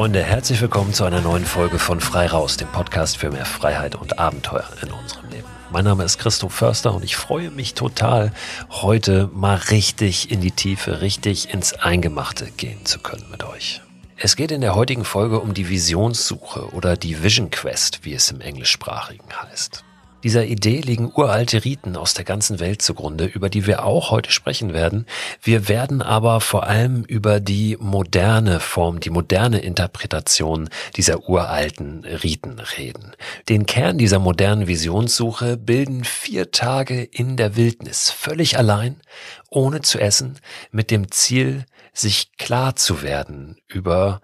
Freunde, herzlich willkommen zu einer neuen Folge von Frei Raus, dem Podcast für mehr Freiheit und Abenteuer in unserem Leben. Mein Name ist Christoph Förster und ich freue mich total, heute mal richtig in die Tiefe, richtig ins Eingemachte gehen zu können mit euch. Es geht in der heutigen Folge um die Visionssuche oder die Vision Quest, wie es im Englischsprachigen heißt. Dieser Idee liegen uralte Riten aus der ganzen Welt zugrunde, über die wir auch heute sprechen werden. Wir werden aber vor allem über die moderne Form, die moderne Interpretation dieser uralten Riten reden. Den Kern dieser modernen Visionssuche bilden vier Tage in der Wildnis, völlig allein, ohne zu essen, mit dem Ziel, sich klar zu werden über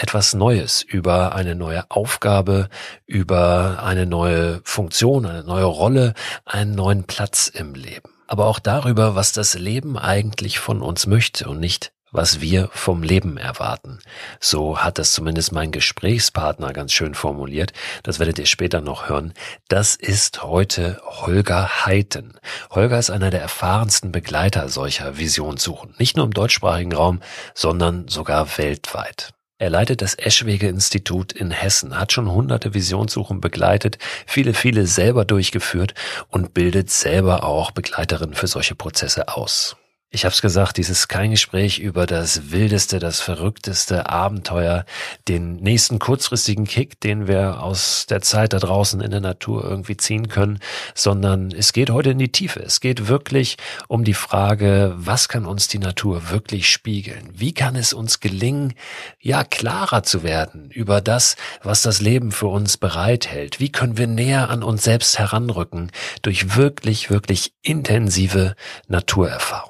etwas Neues, über eine neue Aufgabe, über eine neue Funktion, eine neue Rolle, einen neuen Platz im Leben. Aber auch darüber, was das Leben eigentlich von uns möchte und nicht, was wir vom Leben erwarten. So hat es zumindest mein Gesprächspartner ganz schön formuliert. Das werdet ihr später noch hören. Das ist heute Holger Heiten. Holger ist einer der erfahrensten Begleiter solcher Visionssuchen. Nicht nur im deutschsprachigen Raum, sondern sogar weltweit. Er leitet das Eschwege-Institut in Hessen, hat schon hunderte Visionssuchen begleitet, viele, viele selber durchgeführt und bildet selber auch Begleiterinnen für solche Prozesse aus. Ich hab's gesagt, dies ist kein Gespräch über das wildeste, das verrückteste Abenteuer, den nächsten kurzfristigen Kick, den wir aus der Zeit da draußen in der Natur irgendwie ziehen können, sondern es geht heute in die Tiefe. Es geht wirklich um die Frage, was kann uns die Natur wirklich spiegeln? Wie kann es uns gelingen, ja, klarer zu werden über das, was das Leben für uns bereithält? Wie können wir näher an uns selbst heranrücken durch wirklich, wirklich intensive Naturerfahrung?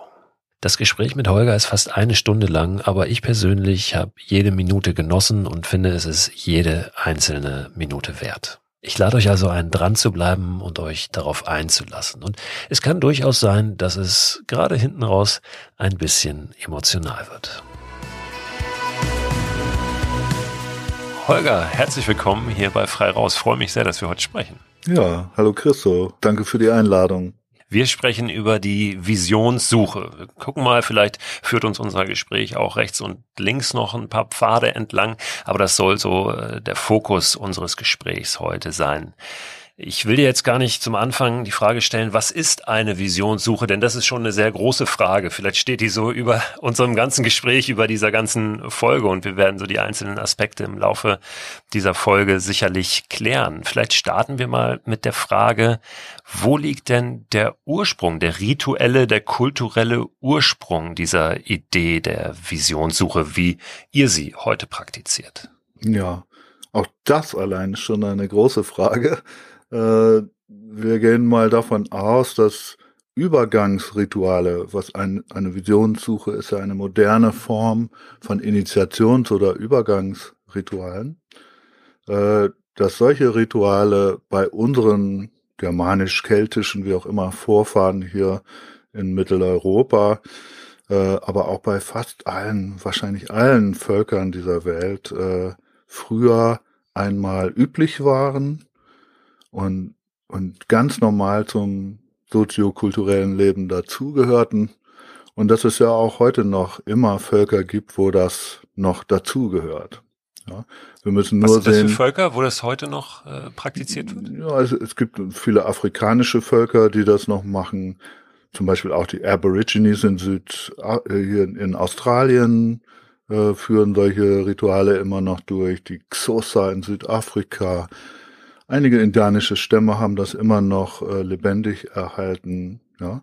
Das Gespräch mit Holger ist fast eine Stunde lang, aber ich persönlich habe jede Minute genossen und finde, es ist jede einzelne Minute wert. Ich lade euch also ein, dran zu bleiben und euch darauf einzulassen. Und es kann durchaus sein, dass es gerade hinten raus ein bisschen emotional wird. Holger, herzlich willkommen hier bei Frei Raus. freue mich sehr, dass wir heute sprechen. Ja, hallo Christo. Danke für die Einladung. Wir sprechen über die Visionssuche. Wir gucken mal, vielleicht führt uns unser Gespräch auch rechts und links noch ein paar Pfade entlang, aber das soll so äh, der Fokus unseres Gesprächs heute sein. Ich will dir jetzt gar nicht zum Anfang die Frage stellen, was ist eine Visionssuche? Denn das ist schon eine sehr große Frage. Vielleicht steht die so über unserem ganzen Gespräch, über dieser ganzen Folge und wir werden so die einzelnen Aspekte im Laufe dieser Folge sicherlich klären. Vielleicht starten wir mal mit der Frage, wo liegt denn der Ursprung, der rituelle, der kulturelle Ursprung dieser Idee der Visionssuche, wie ihr sie heute praktiziert? Ja, auch das allein ist schon eine große Frage. Äh, wir gehen mal davon aus, dass Übergangsrituale, was ein, eine Visionssuche ist, eine moderne Form von Initiations- oder Übergangsritualen, äh, dass solche Rituale bei unseren germanisch-keltischen, wie auch immer, Vorfahren hier in Mitteleuropa, äh, aber auch bei fast allen, wahrscheinlich allen Völkern dieser Welt äh, früher einmal üblich waren und, und ganz normal zum soziokulturellen Leben dazugehörten. Und dass es ja auch heute noch immer Völker gibt, wo das noch dazugehört. Ja, wir müssen nur Was sind sehen. Das für Völker, wo das heute noch äh, praktiziert wird? Ja, also es gibt viele afrikanische Völker, die das noch machen. Zum Beispiel auch die Aborigines in Süd, äh, hier in Australien äh, führen solche Rituale immer noch durch. Die Xhosa in Südafrika, Einige indianische Stämme haben das immer noch äh, lebendig erhalten. Ja.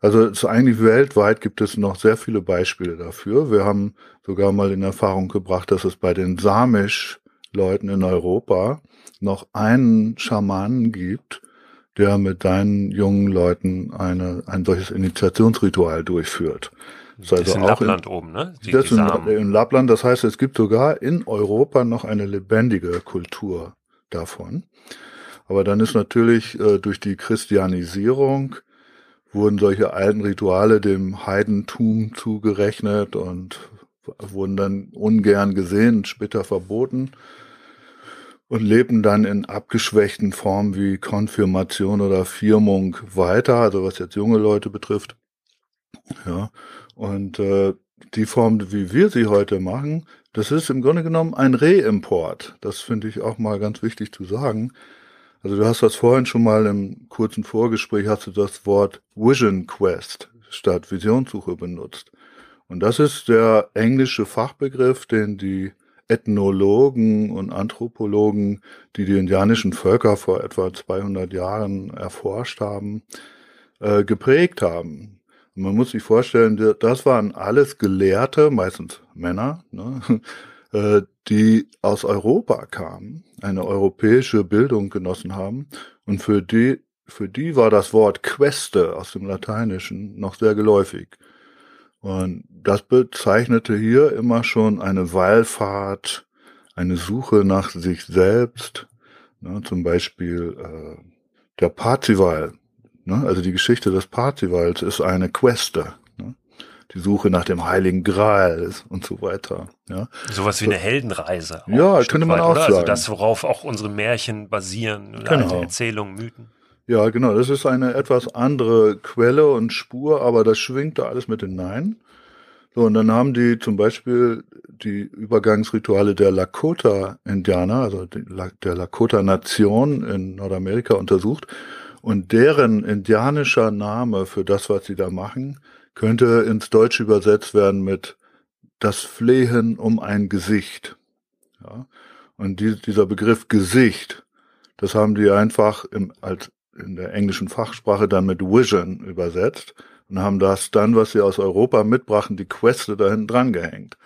Also so eigentlich weltweit gibt es noch sehr viele Beispiele dafür. Wir haben sogar mal in Erfahrung gebracht, dass es bei den Samisch-Leuten in Europa noch einen Schamanen gibt, der mit deinen jungen Leuten eine, ein solches Initiationsritual durchführt. Das, das also ist in Lappland in, oben, ne? Die, das die in, in Lappland, das heißt, es gibt sogar in Europa noch eine lebendige Kultur davon. Aber dann ist natürlich äh, durch die Christianisierung wurden solche alten Rituale dem Heidentum zugerechnet und wurden dann ungern gesehen, später verboten und leben dann in abgeschwächten Formen wie Konfirmation oder Firmung weiter, also was jetzt junge Leute betrifft. Ja, und äh, die Form, wie wir sie heute machen, das ist im Grunde genommen ein Reimport. Das finde ich auch mal ganz wichtig zu sagen. Also du hast das vorhin schon mal im kurzen Vorgespräch, hast du das Wort Vision Quest statt Visionssuche benutzt. Und das ist der englische Fachbegriff, den die Ethnologen und Anthropologen, die die indianischen Völker vor etwa 200 Jahren erforscht haben, äh, geprägt haben. Man muss sich vorstellen, das waren alles Gelehrte, meistens Männer, ne, äh, die aus Europa kamen, eine europäische Bildung genossen haben und für die für die war das Wort Queste aus dem Lateinischen noch sehr geläufig. Und das bezeichnete hier immer schon eine Wallfahrt, eine Suche nach sich selbst, ne, zum Beispiel äh, der Parzival, ne, also die Geschichte des Parzivals ist eine Queste, ne, die Suche nach dem Heiligen Gral und so weiter. Ja. Sowas wie eine Heldenreise. Ja, könnte man weit, auch oder? Also sagen. Also das, worauf auch unsere Märchen basieren, genau. Erzählungen, Mythen. Ja, genau. Das ist eine etwas andere Quelle und Spur, aber das schwingt da alles mit hinein. So, und dann haben die zum Beispiel die Übergangsrituale der Lakota-Indianer, also der Lakota-Nation in Nordamerika untersucht. Und deren indianischer Name für das, was sie da machen, könnte ins Deutsche übersetzt werden mit das Flehen um ein Gesicht. Ja? Und die, dieser Begriff Gesicht, das haben die einfach im, als in der englischen Fachsprache dann mit Vision übersetzt und haben das dann, was sie aus Europa mitbrachten, die Queste da hinten dran gehängt.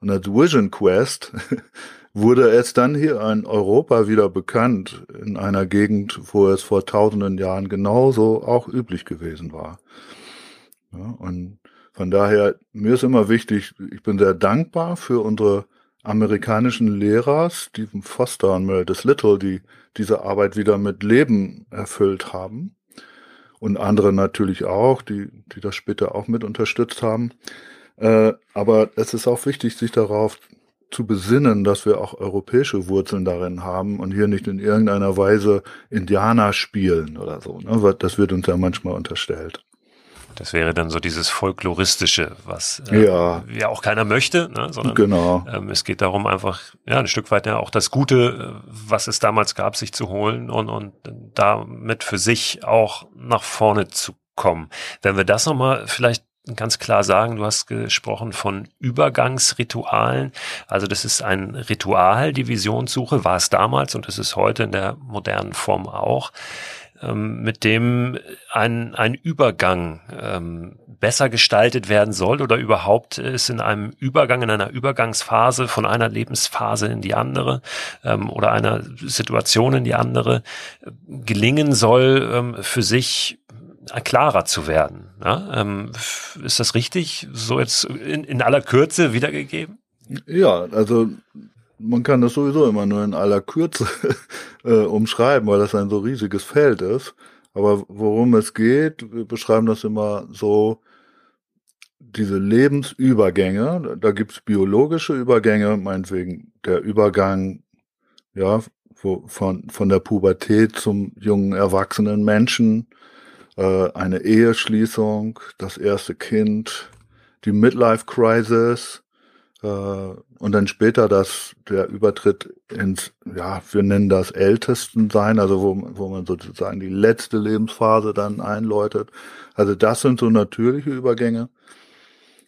Und als Vision Quest wurde es dann hier in Europa wieder bekannt, in einer Gegend, wo es vor tausenden Jahren genauso auch üblich gewesen war. Ja, und von daher, mir ist immer wichtig, ich bin sehr dankbar für unsere amerikanischen Lehrer, Stephen Foster und Meredith Little, die diese Arbeit wieder mit Leben erfüllt haben. Und andere natürlich auch, die, die das später auch mit unterstützt haben. Äh, aber es ist auch wichtig, sich darauf zu besinnen, dass wir auch europäische Wurzeln darin haben und hier nicht in irgendeiner Weise Indianer spielen oder so. Ne? Das wird uns ja manchmal unterstellt. Das wäre dann so dieses Folkloristische, was äh, ja. ja auch keiner möchte, ne? sondern genau. ähm, es geht darum, einfach ja ein Stück weit ja auch das Gute, äh, was es damals gab, sich zu holen und, und damit für sich auch nach vorne zu kommen. Wenn wir das nochmal vielleicht ganz klar sagen, du hast gesprochen von Übergangsritualen. Also das ist ein Ritual, die Visionssuche war es damals und es ist heute in der modernen Form auch. Ähm, mit dem ein, ein Übergang ähm, besser gestaltet werden soll oder überhaupt ist in einem Übergang, in einer Übergangsphase von einer Lebensphase in die andere ähm, oder einer Situation in die andere äh, gelingen soll, ähm, für sich klarer zu werden. Ja? Ähm, ist das richtig, so jetzt in, in aller Kürze wiedergegeben? Ja, also man kann das sowieso immer nur in aller Kürze äh, umschreiben, weil das ein so riesiges Feld ist. Aber worum es geht, wir beschreiben das immer so, diese Lebensübergänge, da gibt's biologische Übergänge, meinetwegen der Übergang, ja, wo, von, von der Pubertät zum jungen erwachsenen Menschen, äh, eine Eheschließung, das erste Kind, die Midlife Crisis, äh, und dann später das, der Übertritt ins, ja, wir nennen das Ältestensein, also wo, wo man sozusagen die letzte Lebensphase dann einläutet. Also das sind so natürliche Übergänge.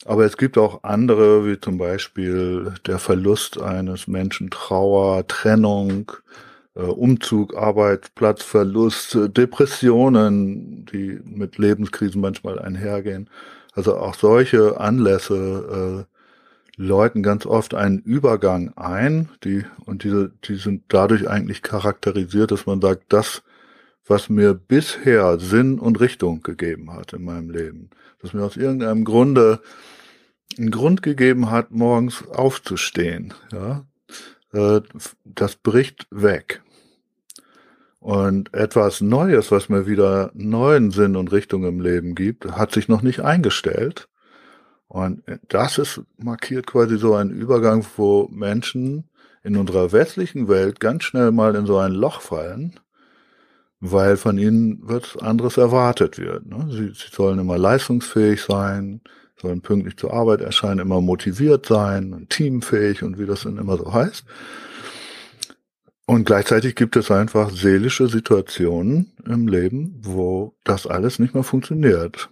Aber es gibt auch andere, wie zum Beispiel der Verlust eines Menschen, Trauer, Trennung, äh, Umzug, Arbeitsplatzverlust, Depressionen, die mit Lebenskrisen manchmal einhergehen. Also auch solche Anlässe äh, läuten ganz oft einen Übergang ein, die, und diese, die sind dadurch eigentlich charakterisiert, dass man sagt, das, was mir bisher Sinn und Richtung gegeben hat in meinem Leben, dass mir aus irgendeinem Grunde einen Grund gegeben hat, morgens aufzustehen, ja, äh, das bricht weg. Und etwas Neues, was mir wieder neuen Sinn und Richtung im Leben gibt, hat sich noch nicht eingestellt. Und das ist markiert quasi so einen Übergang, wo Menschen in unserer westlichen Welt ganz schnell mal in so ein Loch fallen, weil von ihnen was anderes erwartet wird. Ne? Sie, sie sollen immer leistungsfähig sein, sollen pünktlich zur Arbeit erscheinen, immer motiviert sein, teamfähig und wie das dann immer so heißt. Und gleichzeitig gibt es einfach seelische Situationen im Leben, wo das alles nicht mehr funktioniert.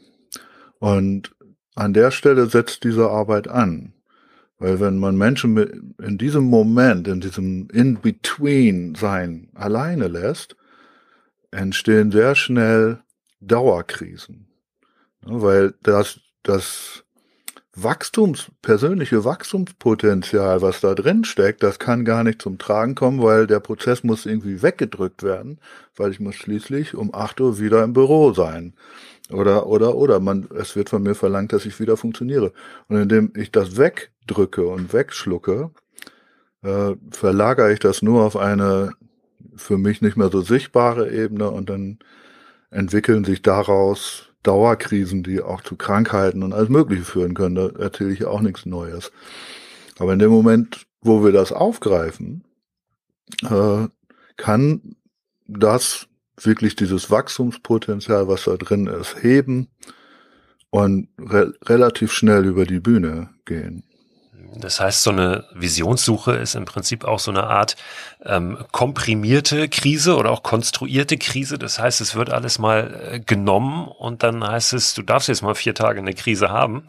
Und an der Stelle setzt diese Arbeit an. Weil wenn man Menschen in diesem Moment, in diesem In-Between-Sein alleine lässt, entstehen sehr schnell Dauerkrisen. Weil das, das Wachstums, persönliche Wachstumspotenzial, was da drin steckt, das kann gar nicht zum Tragen kommen, weil der Prozess muss irgendwie weggedrückt werden, weil ich muss schließlich um acht Uhr wieder im Büro sein. Oder, oder, oder, man, es wird von mir verlangt, dass ich wieder funktioniere. Und indem ich das wegdrücke und wegschlucke, äh, verlagere ich das nur auf eine für mich nicht mehr so sichtbare Ebene und dann entwickeln sich daraus Dauerkrisen, die auch zu Krankheiten und alles Mögliche führen können. Da erzähle ich auch nichts Neues. Aber in dem Moment, wo wir das aufgreifen, äh, kann das wirklich dieses Wachstumspotenzial, was da drin ist, heben und re relativ schnell über die Bühne gehen. Das heißt, so eine Visionssuche ist im Prinzip auch so eine Art ähm, komprimierte Krise oder auch konstruierte Krise. Das heißt, es wird alles mal äh, genommen und dann heißt es, du darfst jetzt mal vier Tage eine Krise haben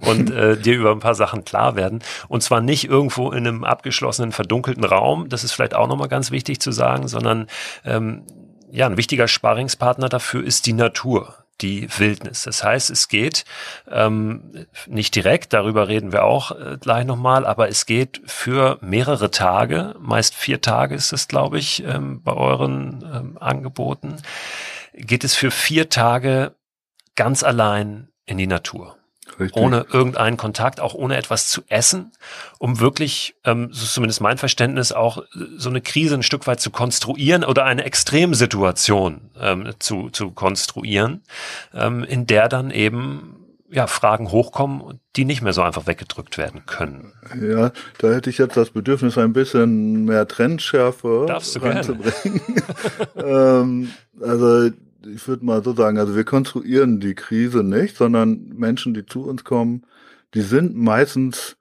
und äh, dir über ein paar Sachen klar werden. Und zwar nicht irgendwo in einem abgeschlossenen, verdunkelten Raum. Das ist vielleicht auch nochmal ganz wichtig zu sagen, sondern ähm, ja, ein wichtiger Sparingspartner dafür ist die Natur die Wildnis. Das heißt, es geht ähm, nicht direkt, darüber reden wir auch äh, gleich nochmal, aber es geht für mehrere Tage, meist vier Tage ist es, glaube ich, ähm, bei euren ähm, Angeboten, geht es für vier Tage ganz allein in die Natur. Richtig. ohne irgendeinen Kontakt, auch ohne etwas zu essen, um wirklich, ähm, so ist zumindest mein Verständnis, auch äh, so eine Krise ein Stück weit zu konstruieren oder eine Extremsituation ähm, zu, zu konstruieren, ähm, in der dann eben ja, Fragen hochkommen, die nicht mehr so einfach weggedrückt werden können. Ja, da hätte ich jetzt das Bedürfnis, ein bisschen mehr Trendschärfe reinzubringen. ähm, also ich würde mal so sagen, also wir konstruieren die Krise nicht, sondern Menschen, die zu uns kommen, die sind meistens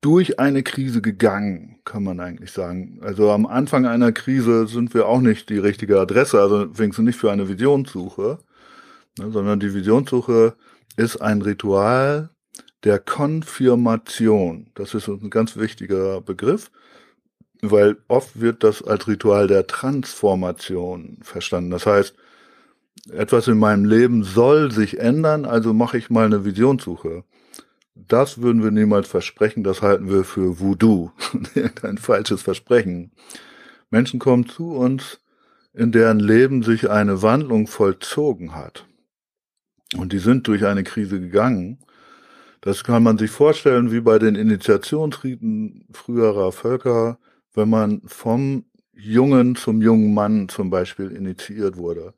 durch eine Krise gegangen, kann man eigentlich sagen. Also am Anfang einer Krise sind wir auch nicht die richtige Adresse, also wenigstens nicht für eine Visionssuche, ne, sondern die Visionssuche ist ein Ritual der Konfirmation. Das ist ein ganz wichtiger Begriff weil oft wird das als Ritual der Transformation verstanden. Das heißt, etwas in meinem Leben soll sich ändern, also mache ich mal eine Visionssuche. Das würden wir niemals versprechen, das halten wir für Voodoo, ein falsches Versprechen. Menschen kommen zu uns, in deren Leben sich eine Wandlung vollzogen hat. Und die sind durch eine Krise gegangen. Das kann man sich vorstellen wie bei den Initiationsriten früherer Völker, wenn man vom Jungen zum jungen Mann zum Beispiel initiiert wurde.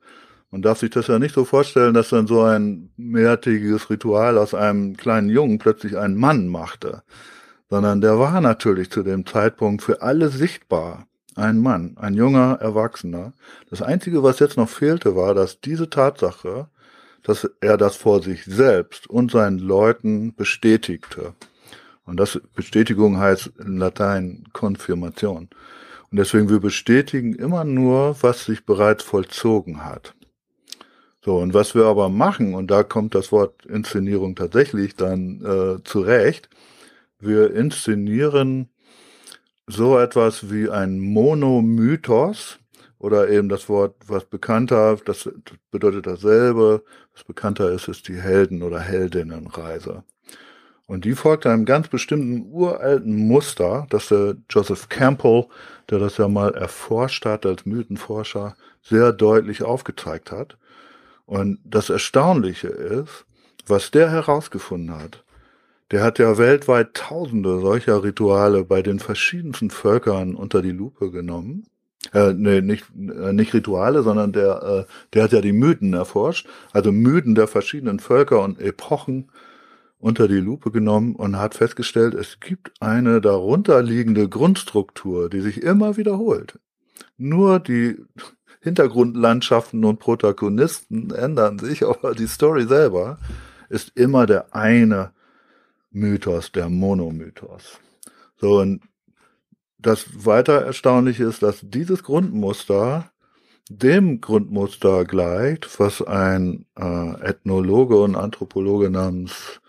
Man darf sich das ja nicht so vorstellen, dass dann so ein mehrtägiges Ritual aus einem kleinen Jungen plötzlich einen Mann machte, sondern der war natürlich zu dem Zeitpunkt für alle sichtbar ein Mann, ein junger Erwachsener. Das Einzige, was jetzt noch fehlte, war, dass diese Tatsache, dass er das vor sich selbst und seinen Leuten bestätigte. Und das Bestätigung heißt in Latein Konfirmation. Und deswegen wir bestätigen immer nur, was sich bereits vollzogen hat. So, und was wir aber machen, und da kommt das Wort Inszenierung tatsächlich dann äh, zurecht, wir inszenieren so etwas wie ein Monomythos oder eben das Wort, was bekannter, das bedeutet dasselbe, was bekannter ist, ist die Helden- oder Heldinnenreise. Und die folgt einem ganz bestimmten uralten Muster, das der Joseph Campbell, der das ja mal erforscht hat als Mythenforscher, sehr deutlich aufgezeigt hat. Und das Erstaunliche ist, was der herausgefunden hat. Der hat ja weltweit tausende solcher Rituale bei den verschiedensten Völkern unter die Lupe genommen. Äh, nee, nicht, äh, nicht Rituale, sondern der, äh, der hat ja die Mythen erforscht, also Mythen der verschiedenen Völker und Epochen unter die Lupe genommen und hat festgestellt, es gibt eine darunterliegende Grundstruktur, die sich immer wiederholt. Nur die Hintergrundlandschaften und Protagonisten ändern sich, aber die Story selber ist immer der eine Mythos, der Monomythos. So, und das weiter erstaunliche ist, dass dieses Grundmuster dem Grundmuster gleicht, was ein äh, Ethnologe und Anthropologe namens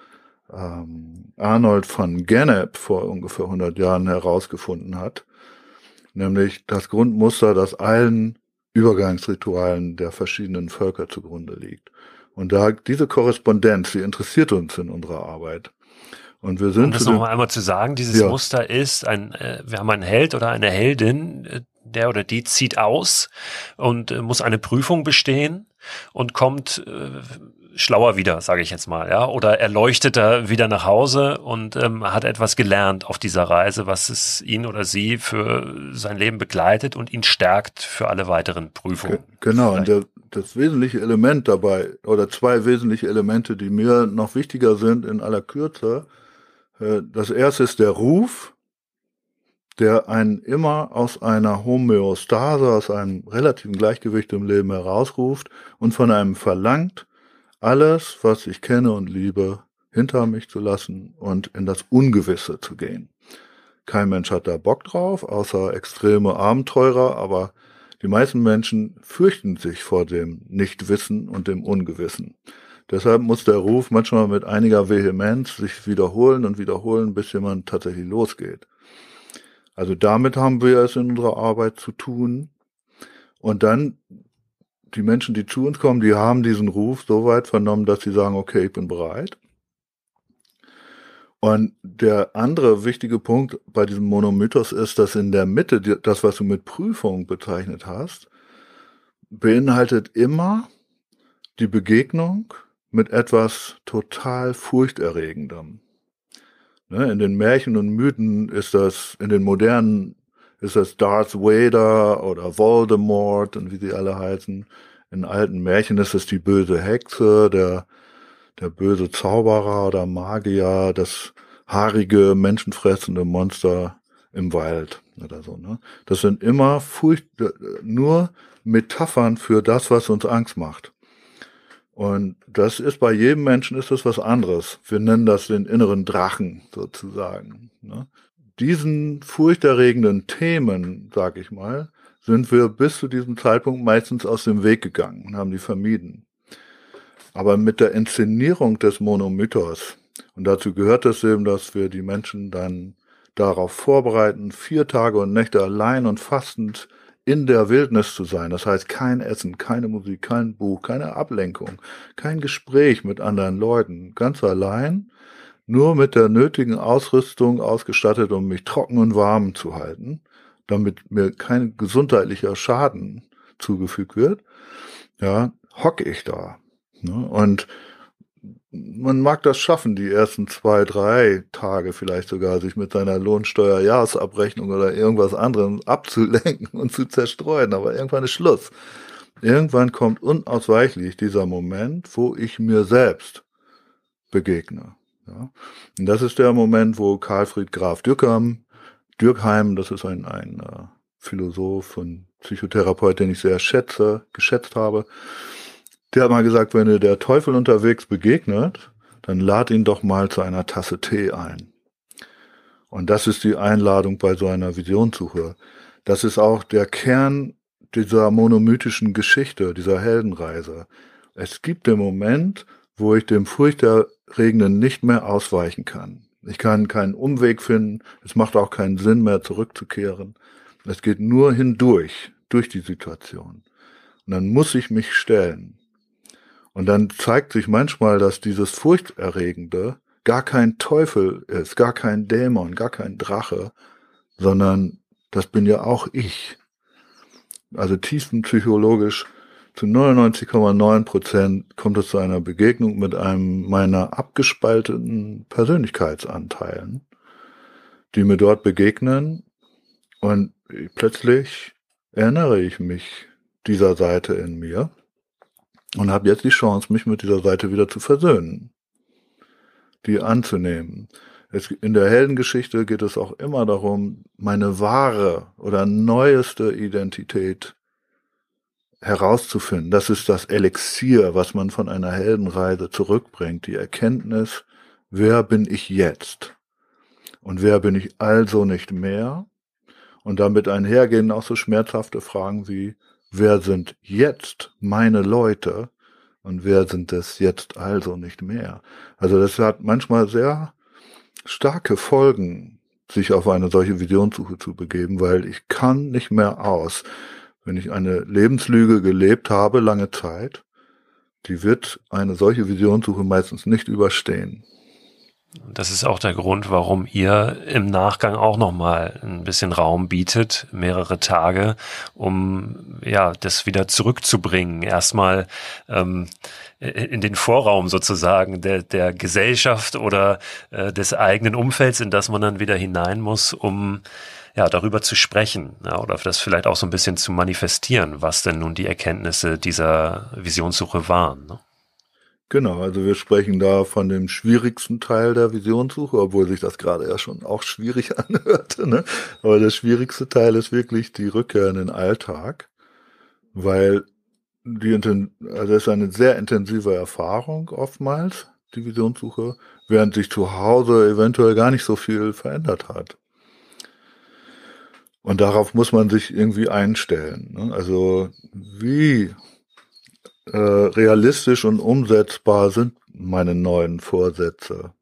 ähm, Arnold von Gennep vor ungefähr 100 Jahren herausgefunden hat, nämlich das Grundmuster, das allen Übergangsritualen der verschiedenen Völker zugrunde liegt. Und da diese Korrespondenz, die interessiert uns in unserer Arbeit. Und wir sind um das noch mal einmal zu sagen, dieses ja. Muster ist ein, äh, wir haben einen Held oder eine Heldin, äh, der oder die zieht aus und äh, muss eine Prüfung bestehen und kommt äh, schlauer wieder, sage ich jetzt mal, ja, oder erleuchteter wieder nach Hause und ähm, hat etwas gelernt auf dieser Reise, was es ihn oder sie für sein Leben begleitet und ihn stärkt für alle weiteren Prüfungen. Genau, und der, das wesentliche Element dabei, oder zwei wesentliche Elemente, die mir noch wichtiger sind in aller Kürze, äh, das erste ist der Ruf, der einen immer aus einer Homöostase, aus einem relativen Gleichgewicht im Leben herausruft und von einem verlangt, alles, was ich kenne und liebe, hinter mich zu lassen und in das Ungewisse zu gehen. Kein Mensch hat da Bock drauf, außer extreme Abenteurer, aber die meisten Menschen fürchten sich vor dem Nichtwissen und dem Ungewissen. Deshalb muss der Ruf manchmal mit einiger Vehemenz sich wiederholen und wiederholen, bis jemand tatsächlich losgeht. Also damit haben wir es in unserer Arbeit zu tun. Und dann die Menschen, die zu uns kommen, die haben diesen Ruf so weit vernommen, dass sie sagen, okay, ich bin bereit. Und der andere wichtige Punkt bei diesem Monomythos ist, dass in der Mitte, das, was du mit Prüfung bezeichnet hast, beinhaltet immer die Begegnung mit etwas total furchterregendem. Ne, in den Märchen und Mythen ist das, in den modernen ist das Darth Vader oder Voldemort und wie sie alle heißen. In alten Märchen ist es die böse Hexe, der, der böse Zauberer oder Magier, das haarige, menschenfressende Monster im Wald oder so. Ne? Das sind immer furcht, nur Metaphern für das, was uns Angst macht. Und das ist bei jedem Menschen ist das was anderes. Wir nennen das den inneren Drachen sozusagen. Ne? Diesen furchterregenden Themen, sag ich mal, sind wir bis zu diesem Zeitpunkt meistens aus dem Weg gegangen und haben die vermieden. Aber mit der Inszenierung des Monomythos, und dazu gehört es eben, dass wir die Menschen dann darauf vorbereiten, vier Tage und Nächte allein und fastend in der Wildnis zu sein. Das heißt, kein Essen, keine Musik, kein Buch, keine Ablenkung, kein Gespräch mit anderen Leuten, ganz allein, nur mit der nötigen Ausrüstung ausgestattet, um mich trocken und warm zu halten, damit mir kein gesundheitlicher Schaden zugefügt wird. Ja, hocke ich da. Ne? Und man mag das schaffen, die ersten zwei, drei Tage vielleicht sogar, sich mit seiner Lohnsteuerjahresabrechnung oder irgendwas anderem abzulenken und zu zerstreuen, aber irgendwann ist Schluss. Irgendwann kommt unausweichlich dieser Moment, wo ich mir selbst begegne. Ja? Und das ist der Moment, wo Karlfried Graf Dürkheim, Dürkheim, das ist ein, ein äh, Philosoph und Psychotherapeut, den ich sehr schätze, geschätzt habe, der hat mal gesagt, wenn dir der Teufel unterwegs begegnet, dann lad ihn doch mal zu einer Tasse Tee ein. Und das ist die Einladung bei so einer Visionssuche. Das ist auch der Kern dieser monomythischen Geschichte, dieser Heldenreise. Es gibt den Moment, wo ich dem Furchterregenden nicht mehr ausweichen kann. Ich kann keinen Umweg finden. Es macht auch keinen Sinn mehr zurückzukehren. Es geht nur hindurch, durch die Situation. Und dann muss ich mich stellen. Und dann zeigt sich manchmal, dass dieses Furchterregende gar kein Teufel ist, gar kein Dämon, gar kein Drache, sondern das bin ja auch ich. Also tiefenpsychologisch zu 99,9 Prozent kommt es zu einer Begegnung mit einem meiner abgespalteten Persönlichkeitsanteilen, die mir dort begegnen und plötzlich erinnere ich mich dieser Seite in mir und habe jetzt die Chance, mich mit dieser Seite wieder zu versöhnen, die anzunehmen. Es, in der Heldengeschichte geht es auch immer darum, meine wahre oder neueste Identität herauszufinden. Das ist das Elixier, was man von einer Heldenreise zurückbringt. Die Erkenntnis, wer bin ich jetzt? Und wer bin ich also nicht mehr? Und damit einhergehen auch so schmerzhafte Fragen wie, wer sind jetzt meine Leute? Und wer sind es jetzt also nicht mehr? Also das hat manchmal sehr starke Folgen, sich auf eine solche Visionssuche zu begeben, weil ich kann nicht mehr aus, wenn ich eine Lebenslüge gelebt habe, lange Zeit, die wird eine solche Visionssuche meistens nicht überstehen. Das ist auch der Grund, warum ihr im Nachgang auch nochmal ein bisschen Raum bietet, mehrere Tage, um ja das wieder zurückzubringen. Erstmal ähm, in den Vorraum sozusagen der, der Gesellschaft oder äh, des eigenen Umfelds, in das man dann wieder hinein muss, um ja, darüber zu sprechen ja, oder das vielleicht auch so ein bisschen zu manifestieren, was denn nun die Erkenntnisse dieser Visionssuche waren. Ne? Genau, also wir sprechen da von dem schwierigsten Teil der Visionssuche, obwohl sich das gerade ja schon auch schwierig anhörte. Ne? Aber der schwierigste Teil ist wirklich die Rückkehr in den Alltag, weil die also das ist eine sehr intensive Erfahrung oftmals, die Visionssuche, während sich zu Hause eventuell gar nicht so viel verändert hat. Und darauf muss man sich irgendwie einstellen. Ne? Also wie äh, realistisch und umsetzbar sind meine neuen Vorsätze?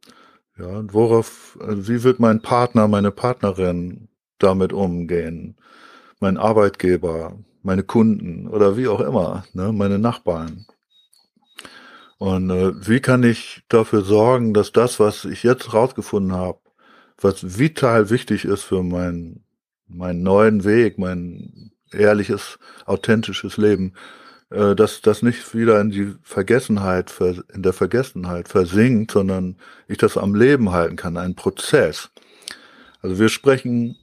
Ja, und worauf, also wie wird mein Partner, meine Partnerin damit umgehen? Mein Arbeitgeber, meine Kunden oder wie auch immer, ne, meine Nachbarn. Und äh, wie kann ich dafür sorgen, dass das, was ich jetzt rausgefunden habe, was vital wichtig ist für mein meinen neuen Weg, mein ehrliches, authentisches Leben, äh, dass das nicht wieder in die Vergessenheit, in der Vergessenheit versinkt, sondern ich das am Leben halten kann, ein Prozess. Also wir sprechen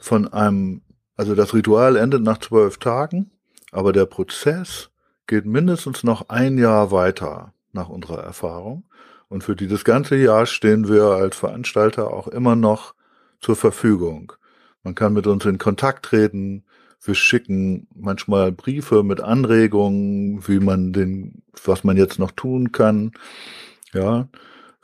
von einem, also das Ritual endet nach zwölf Tagen, aber der Prozess geht mindestens noch ein Jahr weiter nach unserer Erfahrung. Und für dieses ganze Jahr stehen wir als Veranstalter auch immer noch zur Verfügung. Man kann mit uns in Kontakt treten. Wir schicken manchmal Briefe mit Anregungen, wie man den, was man jetzt noch tun kann. Ja,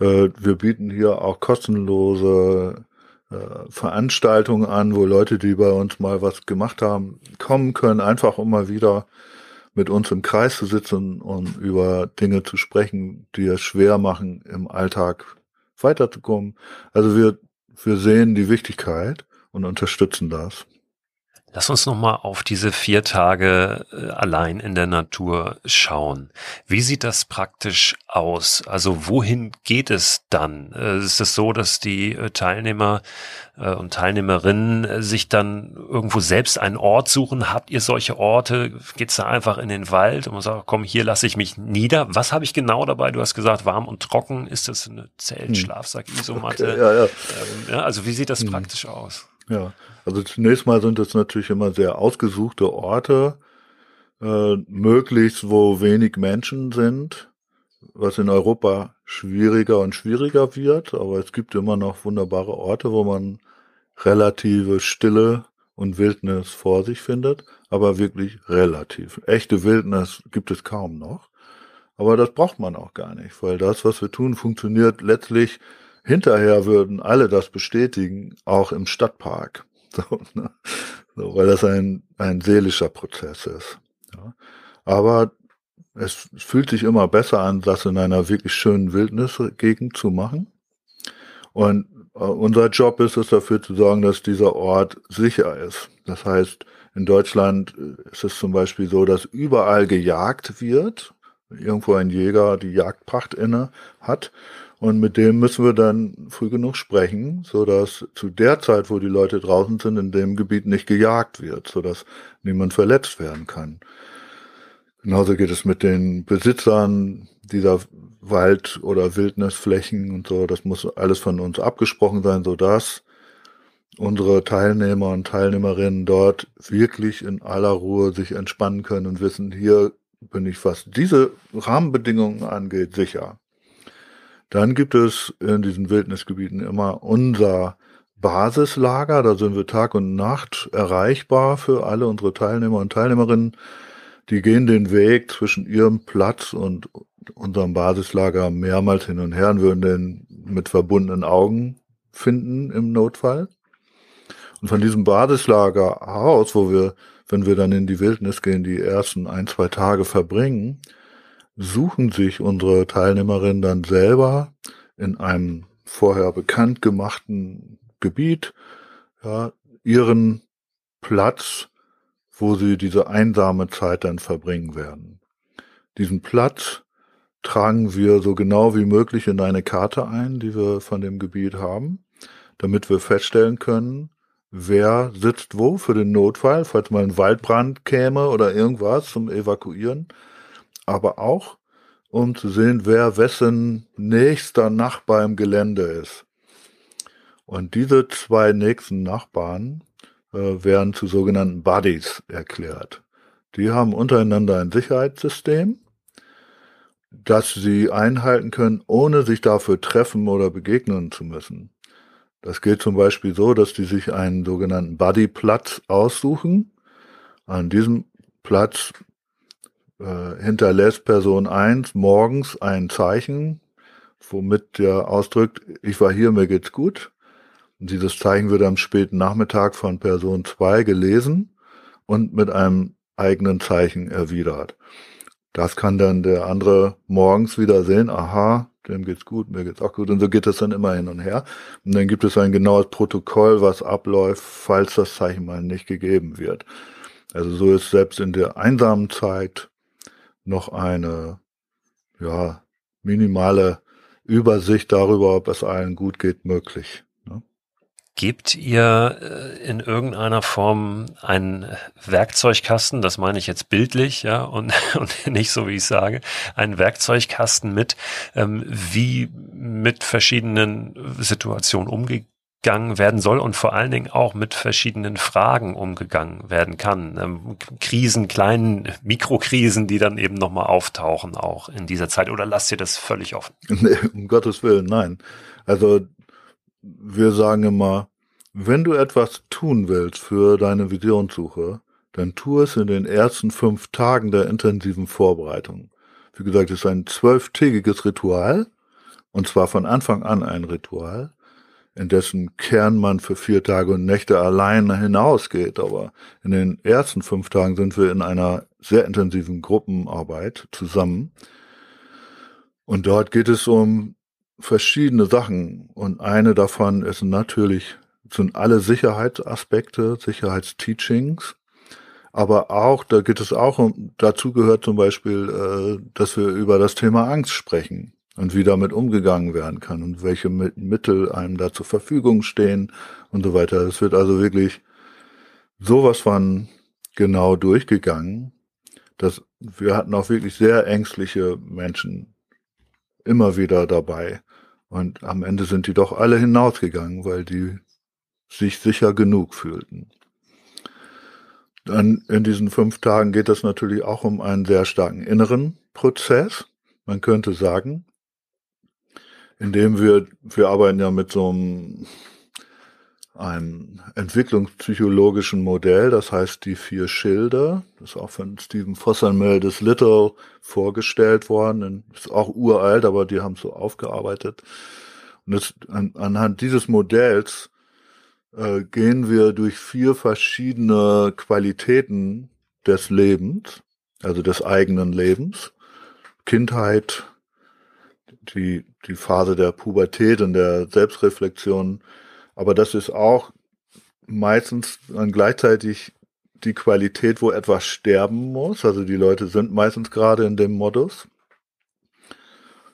äh, wir bieten hier auch kostenlose äh, Veranstaltungen an, wo Leute, die bei uns mal was gemacht haben, kommen können, einfach um mal wieder mit uns im Kreis zu sitzen und über Dinge zu sprechen, die es schwer machen, im Alltag weiterzukommen. Also wir, wir sehen die Wichtigkeit und unterstützen das. Lass uns nochmal auf diese vier Tage äh, allein in der Natur schauen. Wie sieht das praktisch aus? Also wohin geht es dann? Äh, ist es so, dass die äh, Teilnehmer und Teilnehmerinnen sich dann irgendwo selbst einen Ort suchen? Habt ihr solche Orte? Geht es da einfach in den Wald und man sagt, komm, hier lasse ich mich nieder? Was habe ich genau dabei? Du hast gesagt, warm und trocken. Ist das eine Zelt. Schlafsack, Isomatte? Okay, ja, ja. Ähm, also wie sieht das hm. praktisch aus? Ja, also zunächst mal sind es natürlich immer sehr ausgesuchte Orte, äh, möglichst wo wenig Menschen sind, was in Europa schwieriger und schwieriger wird, aber es gibt immer noch wunderbare Orte, wo man relative Stille und Wildnis vor sich findet, aber wirklich relativ. Echte Wildnis gibt es kaum noch. Aber das braucht man auch gar nicht, weil das, was wir tun, funktioniert letztlich Hinterher würden alle das bestätigen, auch im Stadtpark. So, ne? so, weil das ein, ein seelischer Prozess ist. Ja. Aber es fühlt sich immer besser an, das in einer wirklich schönen Wildnisgegend zu machen. Und äh, unser Job ist es dafür zu sorgen, dass dieser Ort sicher ist. Das heißt, in Deutschland äh, ist es zum Beispiel so, dass überall gejagt wird, irgendwo ein Jäger die Jagdpracht inne hat und mit dem müssen wir dann früh genug sprechen, so dass zu der Zeit, wo die Leute draußen sind, in dem Gebiet nicht gejagt wird, so dass niemand verletzt werden kann. Genauso geht es mit den Besitzern dieser Wald- oder Wildnisflächen und so. Das muss alles von uns abgesprochen sein, so dass unsere Teilnehmer und Teilnehmerinnen dort wirklich in aller Ruhe sich entspannen können und wissen, hier bin ich, was diese Rahmenbedingungen angeht, sicher. Dann gibt es in diesen Wildnisgebieten immer unser Basislager. Da sind wir Tag und Nacht erreichbar für alle unsere Teilnehmer und Teilnehmerinnen. Die gehen den Weg zwischen ihrem Platz und unserem Basislager mehrmals hin und her und würden den mit verbundenen Augen finden im Notfall. Und von diesem Basislager aus, wo wir, wenn wir dann in die Wildnis gehen, die ersten ein, zwei Tage verbringen, suchen sich unsere Teilnehmerinnen dann selber in einem vorher bekannt gemachten Gebiet ja, ihren Platz, wo sie diese einsame Zeit dann verbringen werden. Diesen Platz tragen wir so genau wie möglich in eine Karte ein, die wir von dem Gebiet haben, damit wir feststellen können, wer sitzt wo für den Notfall, falls mal ein Waldbrand käme oder irgendwas zum Evakuieren, aber auch um zu sehen, wer wessen nächster Nachbar im Gelände ist. Und diese zwei nächsten Nachbarn äh, werden zu sogenannten Buddies erklärt. Die haben untereinander ein Sicherheitssystem, das sie einhalten können, ohne sich dafür treffen oder begegnen zu müssen. Das geht zum Beispiel so, dass die sich einen sogenannten Buddy-Platz aussuchen. An diesem Platz äh, hinterlässt Person 1 morgens ein Zeichen, womit der ausdrückt, ich war hier, mir geht's gut. Und dieses Zeichen wird am späten Nachmittag von Person 2 gelesen und mit einem eigenen Zeichen erwidert. Das kann dann der andere morgens wieder sehen, aha, dem geht's gut, mir geht's auch gut. Und so geht es dann immer hin und her. Und dann gibt es ein genaues Protokoll, was abläuft, falls das Zeichen mal nicht gegeben wird. Also so ist selbst in der einsamen Zeit noch eine, ja, minimale Übersicht darüber, ob es allen gut geht, möglich. Gebt ihr äh, in irgendeiner Form einen Werkzeugkasten, das meine ich jetzt bildlich, ja, und, und nicht so, wie ich sage, einen Werkzeugkasten mit, ähm, wie mit verschiedenen Situationen umgegangen werden soll und vor allen Dingen auch mit verschiedenen Fragen umgegangen werden kann. Ähm, Krisen, kleinen Mikrokrisen, die dann eben nochmal auftauchen auch in dieser Zeit. Oder lasst ihr das völlig offen? Nee, um Gottes Willen, nein. Also wir sagen immer, wenn du etwas tun willst für deine Visionssuche, dann tu es in den ersten fünf Tagen der intensiven Vorbereitung. Wie gesagt, es ist ein zwölftägiges Ritual, und zwar von Anfang an ein Ritual, in dessen Kern man für vier Tage und Nächte allein hinausgeht. Aber in den ersten fünf Tagen sind wir in einer sehr intensiven Gruppenarbeit zusammen. Und dort geht es um verschiedene Sachen und eine davon ist natürlich sind alle Sicherheitsaspekte, Sicherheitsteachings, aber auch da geht es auch um dazu gehört zum Beispiel, äh, dass wir über das Thema Angst sprechen und wie damit umgegangen werden kann und welche Mittel einem da zur Verfügung stehen und so weiter. Es wird also wirklich sowas von genau durchgegangen, dass wir hatten auch wirklich sehr ängstliche Menschen immer wieder dabei. Und am Ende sind die doch alle hinausgegangen, weil die sich sicher genug fühlten. Dann in diesen fünf Tagen geht es natürlich auch um einen sehr starken inneren Prozess. Man könnte sagen, indem wir, wir arbeiten ja mit so einem einem entwicklungspsychologischen Modell, das heißt die vier Schilder, das ist auch von Stephen Fosselmill des Little vorgestellt worden, ist auch uralt, aber die haben es so aufgearbeitet. Und das, an, anhand dieses Modells äh, gehen wir durch vier verschiedene Qualitäten des Lebens, also des eigenen Lebens, Kindheit, die, die Phase der Pubertät und der Selbstreflexion, aber das ist auch meistens dann gleichzeitig die Qualität, wo etwas sterben muss. Also die Leute sind meistens gerade in dem Modus.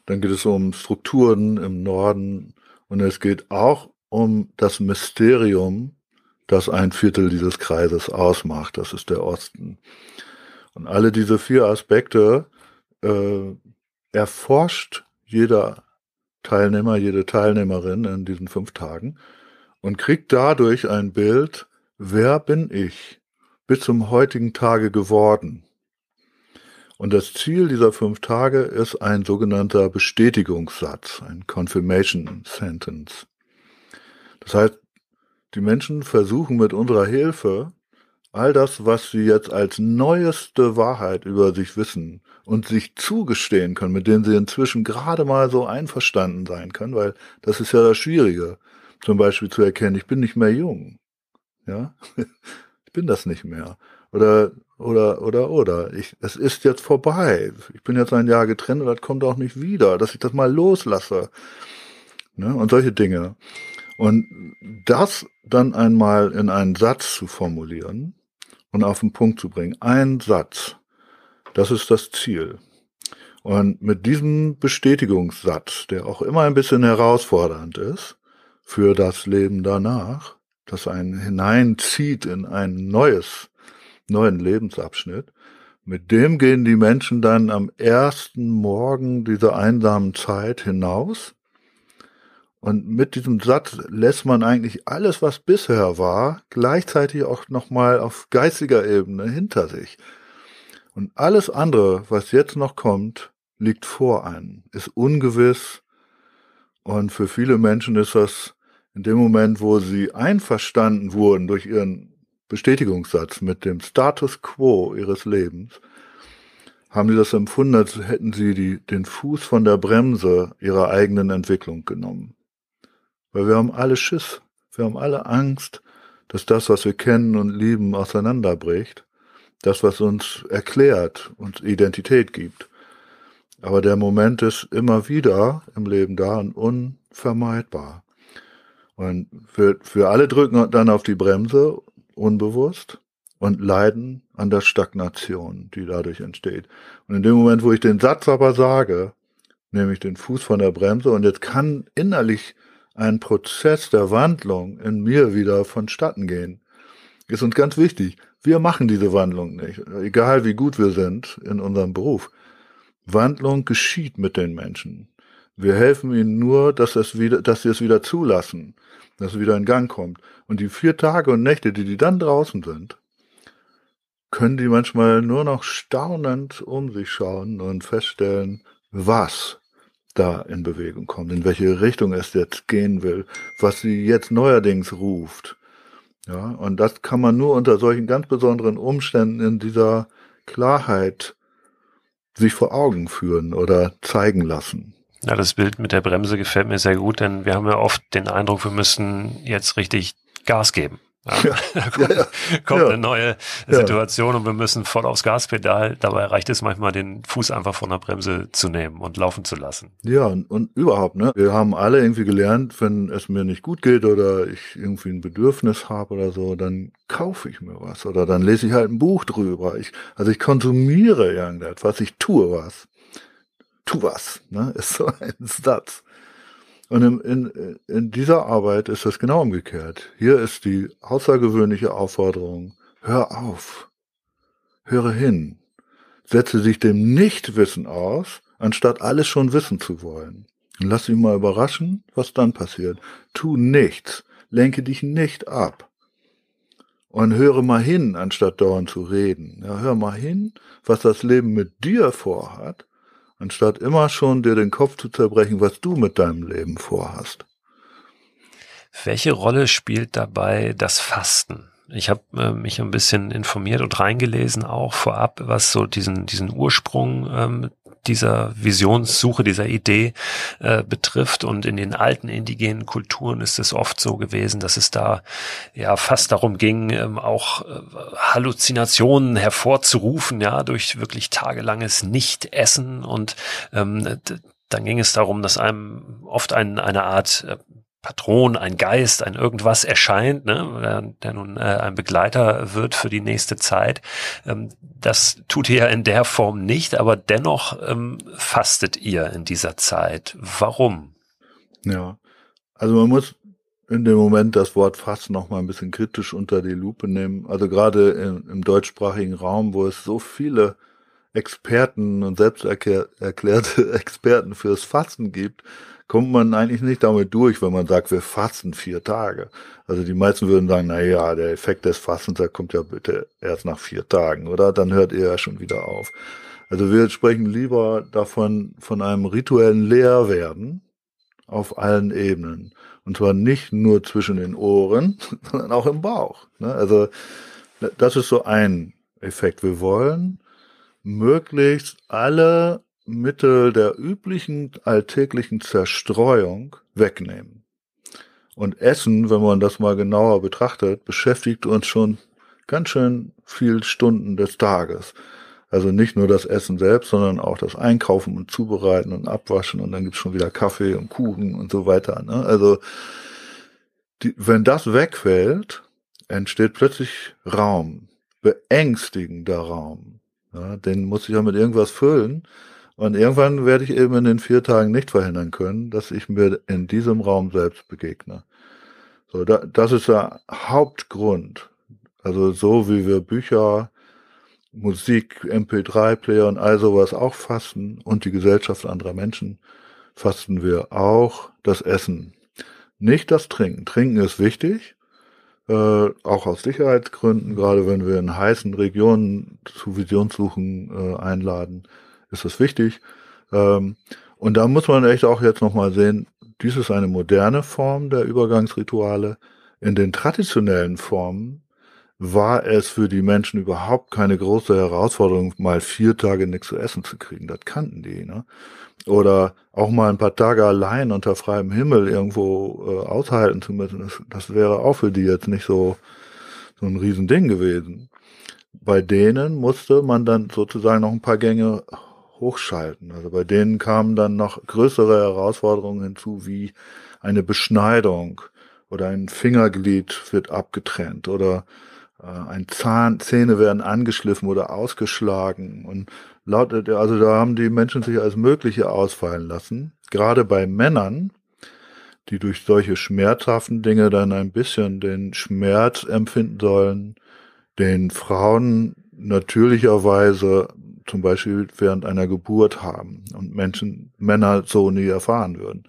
Dann geht es um Strukturen im Norden und es geht auch um das Mysterium, das ein Viertel dieses Kreises ausmacht. Das ist der Osten. Und alle diese vier Aspekte äh, erforscht jeder Teilnehmer, jede Teilnehmerin in diesen fünf Tagen und kriegt dadurch ein Bild, wer bin ich bis zum heutigen Tage geworden. Und das Ziel dieser fünf Tage ist ein sogenannter Bestätigungssatz, ein Confirmation Sentence. Das heißt, die Menschen versuchen mit unserer Hilfe all das, was sie jetzt als neueste Wahrheit über sich wissen und sich zugestehen können, mit denen sie inzwischen gerade mal so einverstanden sein können, weil das ist ja das Schwierige, zum Beispiel zu erkennen, ich bin nicht mehr jung. Ja, ich bin das nicht mehr. Oder, oder, oder, oder. Ich, es ist jetzt vorbei. Ich bin jetzt ein Jahr getrennt und das kommt auch nicht wieder, dass ich das mal loslasse. Ne? Und solche Dinge. Und das dann einmal in einen Satz zu formulieren und auf den Punkt zu bringen. Ein Satz. Das ist das Ziel. Und mit diesem Bestätigungssatz, der auch immer ein bisschen herausfordernd ist für das Leben danach, das einen hineinzieht in ein neues, neuen Lebensabschnitt, mit dem gehen die Menschen dann am ersten Morgen dieser einsamen Zeit hinaus. Und mit diesem Satz lässt man eigentlich alles, was bisher war, gleichzeitig auch nochmal auf geistiger Ebene hinter sich. Und alles andere, was jetzt noch kommt, liegt vor einem, ist ungewiss. Und für viele Menschen ist das in dem Moment, wo sie einverstanden wurden durch ihren Bestätigungssatz mit dem Status quo ihres Lebens, haben sie das empfunden, als hätten sie die, den Fuß von der Bremse ihrer eigenen Entwicklung genommen. Weil wir haben alle Schiss, wir haben alle Angst, dass das, was wir kennen und lieben, auseinanderbricht das, was uns erklärt, uns Identität gibt. Aber der Moment ist immer wieder im Leben da und unvermeidbar. Und für, für alle drücken dann auf die Bremse, unbewusst, und leiden an der Stagnation, die dadurch entsteht. Und in dem Moment, wo ich den Satz aber sage, nehme ich den Fuß von der Bremse und jetzt kann innerlich ein Prozess der Wandlung in mir wieder vonstatten gehen. Ist uns ganz wichtig. Wir machen diese Wandlung nicht, egal wie gut wir sind in unserem Beruf. Wandlung geschieht mit den Menschen. Wir helfen ihnen nur, dass, es wieder, dass sie es wieder zulassen, dass es wieder in Gang kommt. Und die vier Tage und Nächte, die die dann draußen sind, können die manchmal nur noch staunend um sich schauen und feststellen, was da in Bewegung kommt, in welche Richtung es jetzt gehen will, was sie jetzt neuerdings ruft. Ja, und das kann man nur unter solchen ganz besonderen Umständen in dieser Klarheit sich vor Augen führen oder zeigen lassen. Ja, das Bild mit der Bremse gefällt mir sehr gut, denn wir haben ja oft den Eindruck, wir müssen jetzt richtig Gas geben. Ja, ja, kommt, ja, kommt eine neue Situation und wir müssen voll aufs Gaspedal. Dabei reicht es manchmal, den Fuß einfach von der Bremse zu nehmen und laufen zu lassen. Ja, und, und überhaupt, ne? Wir haben alle irgendwie gelernt, wenn es mir nicht gut geht oder ich irgendwie ein Bedürfnis habe oder so, dann kaufe ich mir was oder dann lese ich halt ein Buch drüber. Ich, also ich konsumiere irgendetwas, ich tue was. Tu was, ne? Ist so ein Satz. Und in, in, in dieser Arbeit ist das genau umgekehrt. Hier ist die außergewöhnliche Aufforderung, hör auf, höre hin, setze dich dem Nichtwissen aus, anstatt alles schon wissen zu wollen. Und lass dich mal überraschen, was dann passiert. Tu nichts, lenke dich nicht ab. Und höre mal hin, anstatt dauernd zu reden. Ja, hör mal hin, was das Leben mit dir vorhat anstatt immer schon dir den Kopf zu zerbrechen, was du mit deinem Leben vorhast. Welche Rolle spielt dabei das Fasten? Ich habe äh, mich ein bisschen informiert und reingelesen auch vorab, was so diesen diesen Ursprung ähm, dieser Visionssuche, dieser Idee äh, betrifft. Und in den alten indigenen Kulturen ist es oft so gewesen, dass es da ja fast darum ging, ähm, auch äh, Halluzinationen hervorzurufen, ja, durch wirklich tagelanges Nichtessen. Und ähm, dann ging es darum, dass einem oft ein, eine Art äh, Patron, ein Geist, ein irgendwas erscheint, ne, der, nun äh, ein Begleiter wird für die nächste Zeit. Ähm, das tut ihr ja in der Form nicht, aber dennoch ähm, fastet ihr in dieser Zeit. Warum? Ja, also man muss in dem Moment das Wort Fasten noch mal ein bisschen kritisch unter die Lupe nehmen. Also gerade im, im deutschsprachigen Raum, wo es so viele Experten und selbst erklärte Experten fürs Fasten gibt, kommt man eigentlich nicht damit durch, wenn man sagt, wir fasten vier Tage. Also die meisten würden sagen, na ja, der Effekt des Fastens, der kommt ja bitte erst nach vier Tagen, oder? Dann hört er ja schon wieder auf. Also wir sprechen lieber davon, von einem rituellen Leerwerden auf allen Ebenen. Und zwar nicht nur zwischen den Ohren, sondern auch im Bauch. Ne? Also das ist so ein Effekt. Wir wollen möglichst alle Mittel der üblichen alltäglichen Zerstreuung wegnehmen. Und Essen, wenn man das mal genauer betrachtet, beschäftigt uns schon ganz schön viel Stunden des Tages. Also nicht nur das Essen selbst, sondern auch das Einkaufen und Zubereiten und Abwaschen und dann gibt's schon wieder Kaffee und Kuchen und so weiter. Ne? Also die, wenn das wegfällt, entsteht plötzlich Raum, beängstigender Raum. Ja, den muss ich ja mit irgendwas füllen. Und irgendwann werde ich eben in den vier Tagen nicht verhindern können, dass ich mir in diesem Raum selbst begegne. So, da, das ist der Hauptgrund. Also so wie wir Bücher, Musik, MP3-Player und all sowas auch fasten und die Gesellschaft anderer Menschen, fasten wir auch das Essen. Nicht das Trinken. Trinken ist wichtig, äh, auch aus Sicherheitsgründen, gerade wenn wir in heißen Regionen zu Visionssuchen äh, einladen, ist das wichtig. Ähm, und da muss man echt auch jetzt nochmal sehen, dies ist eine moderne Form der Übergangsrituale. In den traditionellen Formen war es für die Menschen überhaupt keine große Herausforderung, mal vier Tage nichts zu essen zu kriegen. Das kannten die. Ne? Oder auch mal ein paar Tage allein unter freiem Himmel irgendwo äh, aushalten zu müssen. Das, das wäre auch für die jetzt nicht so, so ein Riesending gewesen. Bei denen musste man dann sozusagen noch ein paar Gänge hochschalten. Also bei denen kamen dann noch größere Herausforderungen hinzu, wie eine Beschneidung oder ein Fingerglied wird abgetrennt oder äh, ein Zahn, Zähne werden angeschliffen oder ausgeschlagen und laut, also da haben die Menschen sich alles Mögliche ausfallen lassen. Gerade bei Männern, die durch solche schmerzhaften Dinge dann ein bisschen den Schmerz empfinden sollen, den Frauen natürlicherweise zum Beispiel während einer Geburt haben und Menschen, Männer so nie erfahren würden.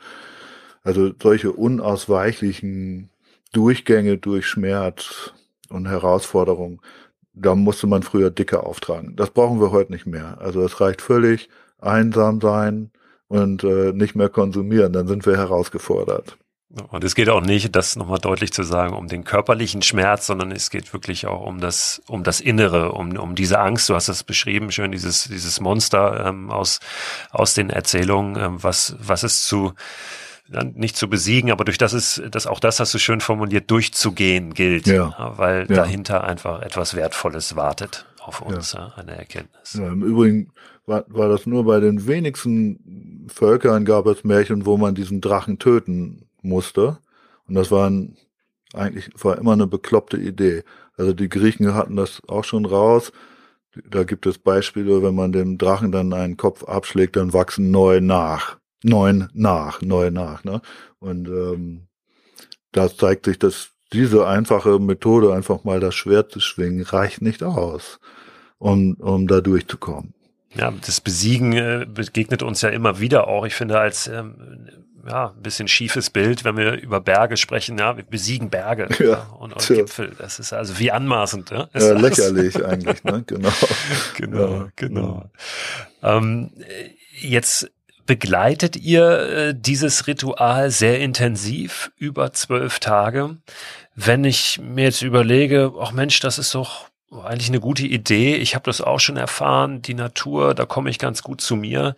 Also solche unausweichlichen Durchgänge durch Schmerz und Herausforderungen, da musste man früher dicke auftragen. Das brauchen wir heute nicht mehr. Also es reicht völlig einsam sein und äh, nicht mehr konsumieren, dann sind wir herausgefordert. Und es geht auch nicht, das nochmal deutlich zu sagen, um den körperlichen Schmerz, sondern es geht wirklich auch um das, um das Innere, um, um diese Angst. Du hast es beschrieben, schön dieses, dieses Monster ähm, aus, aus den Erzählungen, ähm, was, was es zu, nicht zu besiegen, aber durch das ist, das auch das hast du schön formuliert, durchzugehen gilt, ja. weil ja. dahinter einfach etwas Wertvolles wartet auf uns, ja. eine Erkenntnis. Ja, Im Übrigen war, war das nur bei den wenigsten Völkern gab es Märchen, wo man diesen Drachen töten musste. Und das war ein, eigentlich war immer eine bekloppte Idee. Also die Griechen hatten das auch schon raus. Da gibt es Beispiele, wenn man dem Drachen dann einen Kopf abschlägt, dann wachsen neue nach neun nach, neu nach. Ne? Und ähm, da zeigt sich, dass diese einfache Methode, einfach mal das Schwert zu schwingen, reicht nicht aus, um, um da durchzukommen. Ja, das Besiegen äh, begegnet uns ja immer wieder auch. Ich finde als ähm, ja, ein bisschen schiefes Bild, wenn wir über Berge sprechen. Ja, wir besiegen Berge ja, ja, und, und Gipfel. Das ist also wie anmaßend. Ja, ja lächerlich eigentlich. Ne? Genau. genau, genau. Ähm, jetzt begleitet ihr äh, dieses Ritual sehr intensiv über zwölf Tage. Wenn ich mir jetzt überlege, ach Mensch, das ist doch eigentlich eine gute Idee. Ich habe das auch schon erfahren, die Natur, da komme ich ganz gut zu mir.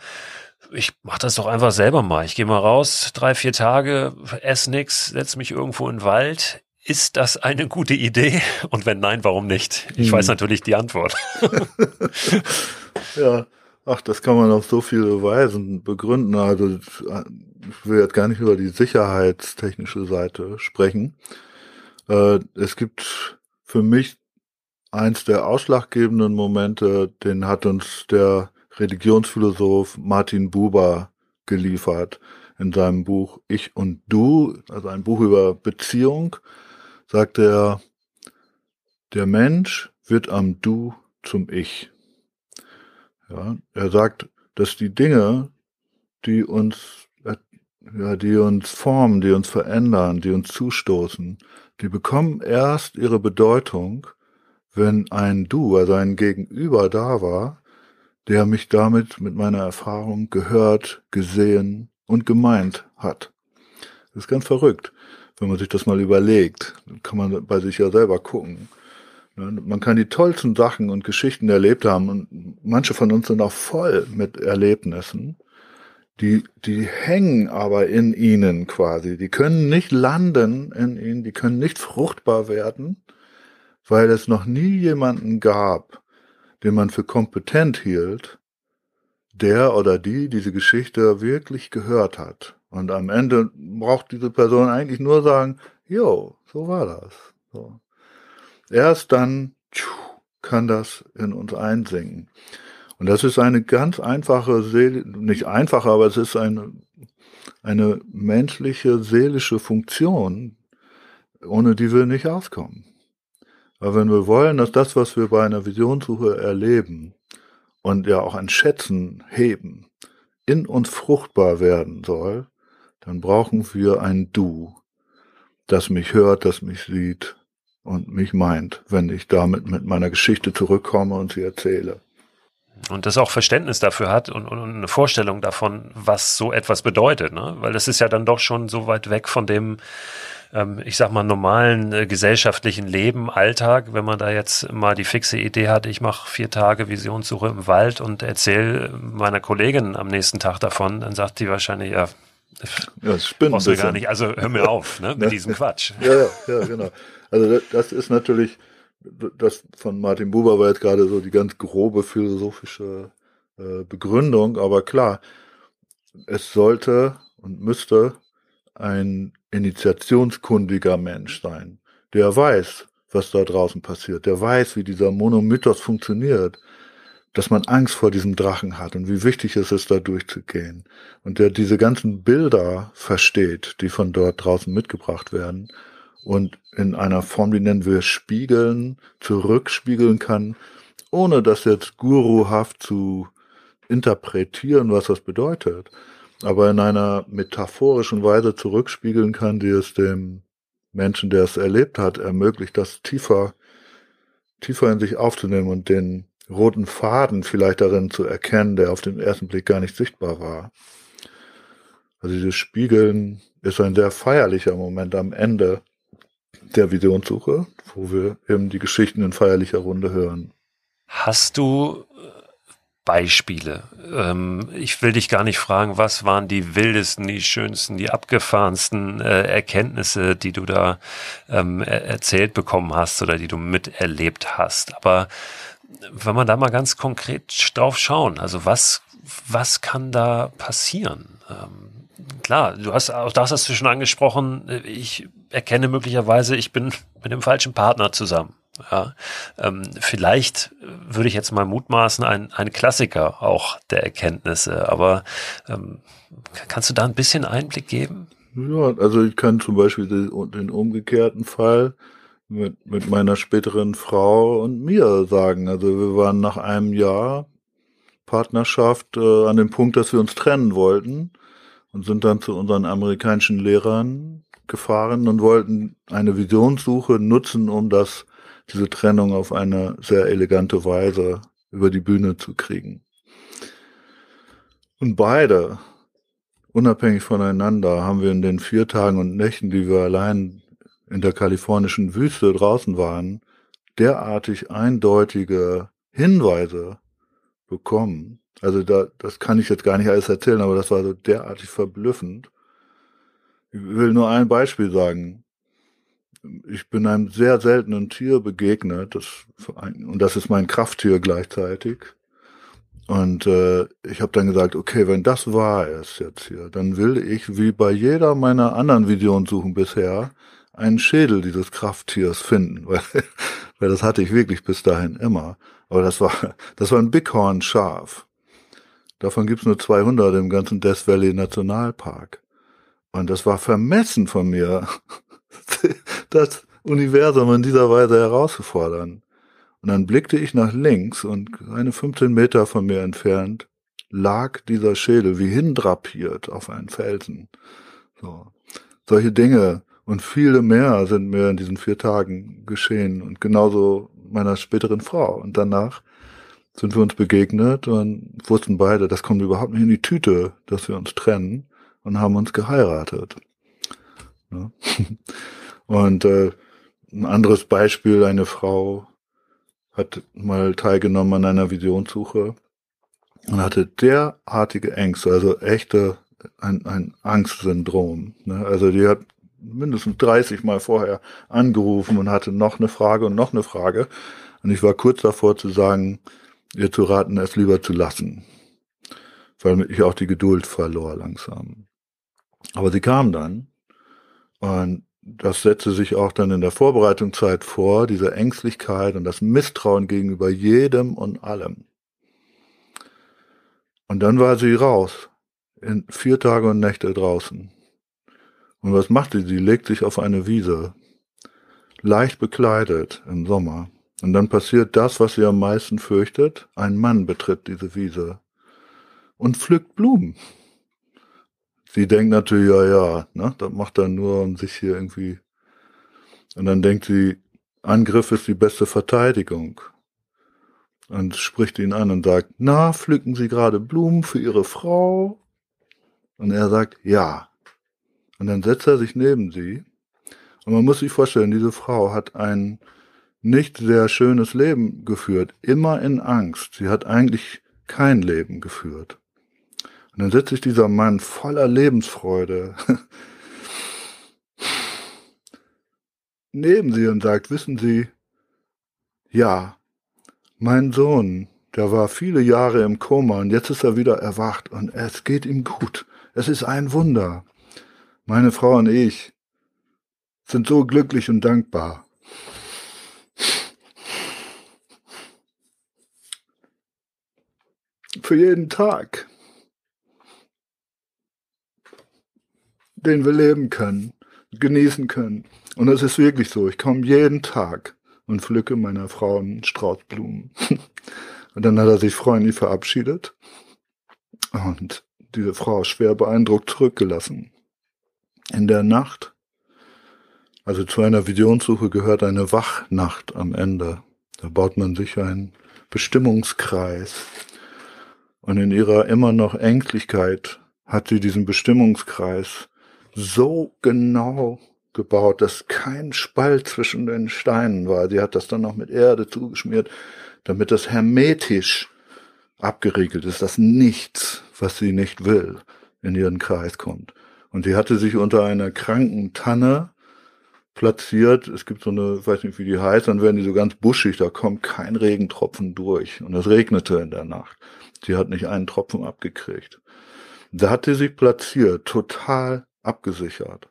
Ich mache das doch einfach selber mal. Ich gehe mal raus, drei, vier Tage, ess nix, setz mich irgendwo in den Wald. Ist das eine gute Idee? Und wenn nein, warum nicht? Ich hm. weiß natürlich die Antwort. ja, Ach, das kann man auf so viele Weisen begründen. Also ich will jetzt gar nicht über die sicherheitstechnische Seite sprechen. Äh, es gibt für mich eins der ausschlaggebenden Momente, den hat uns der Religionsphilosoph Martin Buber geliefert in seinem Buch Ich und Du, also ein Buch über Beziehung, sagt er, der Mensch wird am Du zum Ich. Ja, er sagt, dass die Dinge, die uns, ja, die uns formen, die uns verändern, die uns zustoßen, die bekommen erst ihre Bedeutung, wenn ein Du, also ein Gegenüber da war, der mich damit mit meiner Erfahrung gehört, gesehen und gemeint hat. Das ist ganz verrückt, wenn man sich das mal überlegt. Dann kann man bei sich ja selber gucken. Man kann die tollsten Sachen und Geschichten erlebt haben und manche von uns sind auch voll mit Erlebnissen. Die, die hängen aber in ihnen quasi. Die können nicht landen in ihnen, die können nicht fruchtbar werden, weil es noch nie jemanden gab, den man für kompetent hielt, der oder die diese Geschichte wirklich gehört hat. Und am Ende braucht diese Person eigentlich nur sagen, jo, so war das. So. Erst dann kann das in uns einsinken. Und das ist eine ganz einfache Seele, nicht einfache, aber es ist eine, eine menschliche, seelische Funktion, ohne die wir nicht auskommen. Aber wenn wir wollen, dass das, was wir bei einer Visionssuche erleben und ja auch an Schätzen heben, in uns fruchtbar werden soll, dann brauchen wir ein Du, das mich hört, das mich sieht und mich meint, wenn ich damit mit meiner Geschichte zurückkomme und sie erzähle. Und das auch Verständnis dafür hat und, und eine Vorstellung davon, was so etwas bedeutet, ne? Weil das ist ja dann doch schon so weit weg von dem, ähm, ich sag mal, normalen äh, gesellschaftlichen Leben, Alltag, wenn man da jetzt mal die fixe Idee hat, ich mache vier Tage Visionssuche im Wald und erzähle meiner Kollegin am nächsten Tag davon, dann sagt die wahrscheinlich, ja, ja, das brauchst du gar nicht, also hör mir auf, ne, mit diesem Quatsch. Ja, ja, ja, genau. Also das, das ist natürlich, das von Martin Buber war jetzt gerade so die ganz grobe philosophische äh, Begründung, aber klar, es sollte und müsste ein initiationskundiger Mensch sein, der weiß, was da draußen passiert, der weiß, wie dieser Monomythos funktioniert, dass man Angst vor diesem Drachen hat und wie wichtig es ist, da durchzugehen. Und der diese ganzen Bilder versteht, die von dort draußen mitgebracht werden und in einer Form, die nennen wir Spiegeln, zurückspiegeln kann, ohne das jetzt guruhaft zu interpretieren, was das bedeutet, aber in einer metaphorischen Weise zurückspiegeln kann, die es dem Menschen, der es erlebt hat, ermöglicht, das tiefer, tiefer in sich aufzunehmen und den roten Faden vielleicht darin zu erkennen, der auf den ersten Blick gar nicht sichtbar war. Also dieses Spiegeln ist ein sehr feierlicher Moment am Ende der Visionssuche, wo wir eben die Geschichten in feierlicher Runde hören. Hast du äh, Beispiele? Ähm, ich will dich gar nicht fragen, was waren die wildesten, die schönsten, die abgefahrensten äh, Erkenntnisse, die du da ähm, erzählt bekommen hast oder die du miterlebt hast. Aber wenn man da mal ganz konkret drauf schauen, also was, was kann da passieren? Ähm, klar, du hast auch das hast du schon angesprochen. Ich erkenne möglicherweise, ich bin mit dem falschen Partner zusammen. Ja, ähm, vielleicht würde ich jetzt mal mutmaßen, ein, ein Klassiker auch der Erkenntnisse. Aber ähm, kannst du da ein bisschen Einblick geben? Ja, also ich kann zum Beispiel den, den umgekehrten Fall mit, mit meiner späteren Frau und mir sagen. Also wir waren nach einem Jahr Partnerschaft äh, an dem Punkt, dass wir uns trennen wollten und sind dann zu unseren amerikanischen Lehrern gefahren und wollten eine Visionssuche nutzen, um das, diese Trennung auf eine sehr elegante Weise über die Bühne zu kriegen. Und beide, unabhängig voneinander, haben wir in den vier Tagen und Nächten, die wir allein in der kalifornischen Wüste draußen waren, derartig eindeutige Hinweise bekommen. Also da, das kann ich jetzt gar nicht alles erzählen, aber das war so derartig verblüffend. Ich will nur ein Beispiel sagen. Ich bin einem sehr seltenen Tier begegnet, das, und das ist mein Krafttier gleichzeitig. Und äh, ich habe dann gesagt, okay, wenn das wahr ist jetzt hier, dann will ich, wie bei jeder meiner anderen Visionssuchen bisher, einen Schädel dieses Krafttiers finden, weil, weil das hatte ich wirklich bis dahin immer. Aber das war, das war ein Bighorn-Schaf. Davon gibt's nur 200 im ganzen Death Valley Nationalpark. Und das war vermessen von mir, das Universum in dieser Weise herauszufordern. Und dann blickte ich nach links und eine 15 Meter von mir entfernt lag dieser Schädel wie hindrapiert auf einen Felsen. So. Solche Dinge und viele mehr sind mir in diesen vier Tagen geschehen und genauso meiner späteren Frau. Und danach sind wir uns begegnet und wussten beide, das kommt überhaupt nicht in die Tüte, dass wir uns trennen und haben uns geheiratet. Ja. Und äh, ein anderes Beispiel, eine Frau hat mal teilgenommen an einer Visionssuche und hatte derartige Ängste, also echte ein, ein Angstsyndrom. Ne? Also die hat mindestens 30 Mal vorher angerufen und hatte noch eine Frage und noch eine Frage. Und ich war kurz davor zu sagen, ihr zu raten, es lieber zu lassen. Weil ich auch die Geduld verlor langsam. Aber sie kam dann und das setzte sich auch dann in der Vorbereitungszeit vor, diese Ängstlichkeit und das Misstrauen gegenüber jedem und allem. Und dann war sie raus, in vier Tage und Nächte draußen. Und was macht sie? Sie legt sich auf eine Wiese, leicht bekleidet im Sommer. Und dann passiert das, was sie am meisten fürchtet. Ein Mann betritt diese Wiese und pflückt Blumen. Sie denkt natürlich, ja, ja, ne, das macht er nur, um sich hier irgendwie. Und dann denkt sie, Angriff ist die beste Verteidigung. Und spricht ihn an und sagt, na, pflücken Sie gerade Blumen für Ihre Frau? Und er sagt, ja. Und dann setzt er sich neben sie. Und man muss sich vorstellen, diese Frau hat ein nicht sehr schönes Leben geführt, immer in Angst. Sie hat eigentlich kein Leben geführt. Und dann setzt sich dieser Mann voller Lebensfreude neben sie und sagt, wissen Sie, ja, mein Sohn, der war viele Jahre im Koma und jetzt ist er wieder erwacht und es geht ihm gut. Es ist ein Wunder. Meine Frau und ich sind so glücklich und dankbar. Für jeden Tag. Den wir leben können, genießen können. Und es ist wirklich so. Ich komme jeden Tag und pflücke meiner Frau einen Strauß Blumen. Und dann hat er sich freundlich verabschiedet und diese Frau schwer beeindruckt zurückgelassen. In der Nacht, also zu einer Visionssuche gehört eine Wachnacht am Ende. Da baut man sich einen Bestimmungskreis. Und in ihrer immer noch Ängstlichkeit hat sie diesen Bestimmungskreis so genau gebaut, dass kein Spalt zwischen den Steinen war. Sie hat das dann noch mit Erde zugeschmiert, damit das hermetisch abgeriegelt ist, dass nichts, was sie nicht will, in ihren Kreis kommt. Und sie hatte sich unter einer kranken Tanne platziert. Es gibt so eine, weiß nicht wie die heißt, dann werden die so ganz buschig, da kommt kein Regentropfen durch. Und es regnete in der Nacht. Sie hat nicht einen Tropfen abgekriegt. Da hat sie sich platziert, total abgesichert.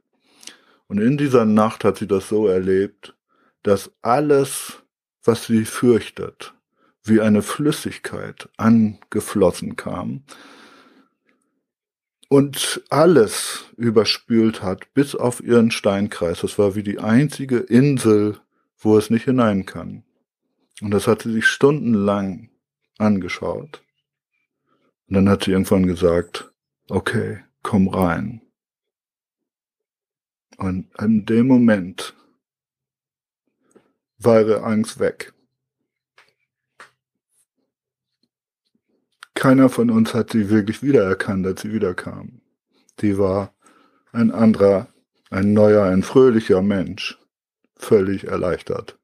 Und in dieser Nacht hat sie das so erlebt, dass alles, was sie fürchtet, wie eine Flüssigkeit angeflossen kam und alles überspült hat, bis auf ihren Steinkreis. Das war wie die einzige Insel, wo es nicht hinein kann. Und das hat sie sich stundenlang angeschaut. Und dann hat sie irgendwann gesagt, okay, komm rein. Und in dem Moment war ihre Angst weg. Keiner von uns hat sie wirklich wiedererkannt, als sie wiederkam. Sie war ein anderer, ein neuer, ein fröhlicher Mensch, völlig erleichtert.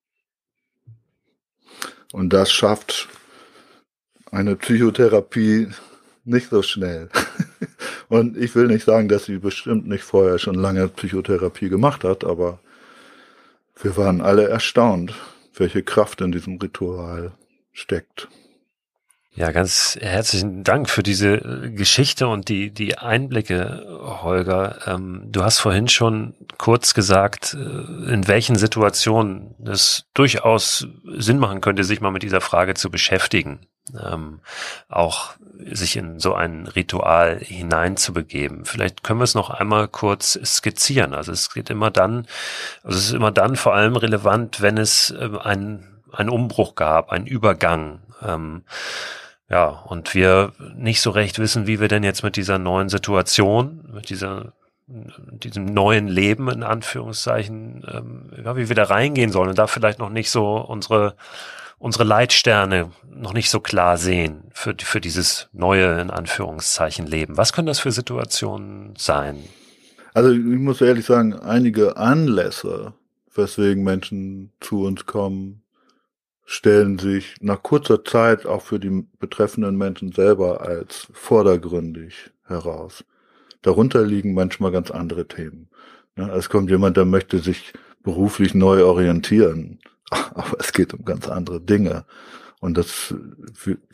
Und das schafft eine Psychotherapie nicht so schnell. Und ich will nicht sagen, dass sie bestimmt nicht vorher schon lange Psychotherapie gemacht hat, aber wir waren alle erstaunt, welche Kraft in diesem Ritual steckt. Ja, ganz herzlichen Dank für diese äh, Geschichte und die, die Einblicke, Holger. Ähm, du hast vorhin schon kurz gesagt, äh, in welchen Situationen es durchaus Sinn machen könnte, sich mal mit dieser Frage zu beschäftigen. Ähm, auch sich in so ein Ritual hineinzubegeben. Vielleicht können wir es noch einmal kurz skizzieren. Also es geht immer dann, also es ist immer dann vor allem relevant, wenn es äh, ein einen Umbruch gab, einen Übergang. Ähm, ja, und wir nicht so recht wissen, wie wir denn jetzt mit dieser neuen Situation, mit dieser diesem neuen Leben in Anführungszeichen, ähm, ja, wie wir da reingehen sollen und da vielleicht noch nicht so unsere unsere Leitsterne noch nicht so klar sehen für für dieses neue in Anführungszeichen Leben. Was können das für Situationen sein? Also ich muss ehrlich sagen, einige Anlässe, weswegen Menschen zu uns kommen, stellen sich nach kurzer Zeit auch für die betreffenden Menschen selber als vordergründig heraus. Darunter liegen manchmal ganz andere Themen. Es kommt jemand, der möchte sich beruflich neu orientieren, aber es geht um ganz andere Dinge. Und das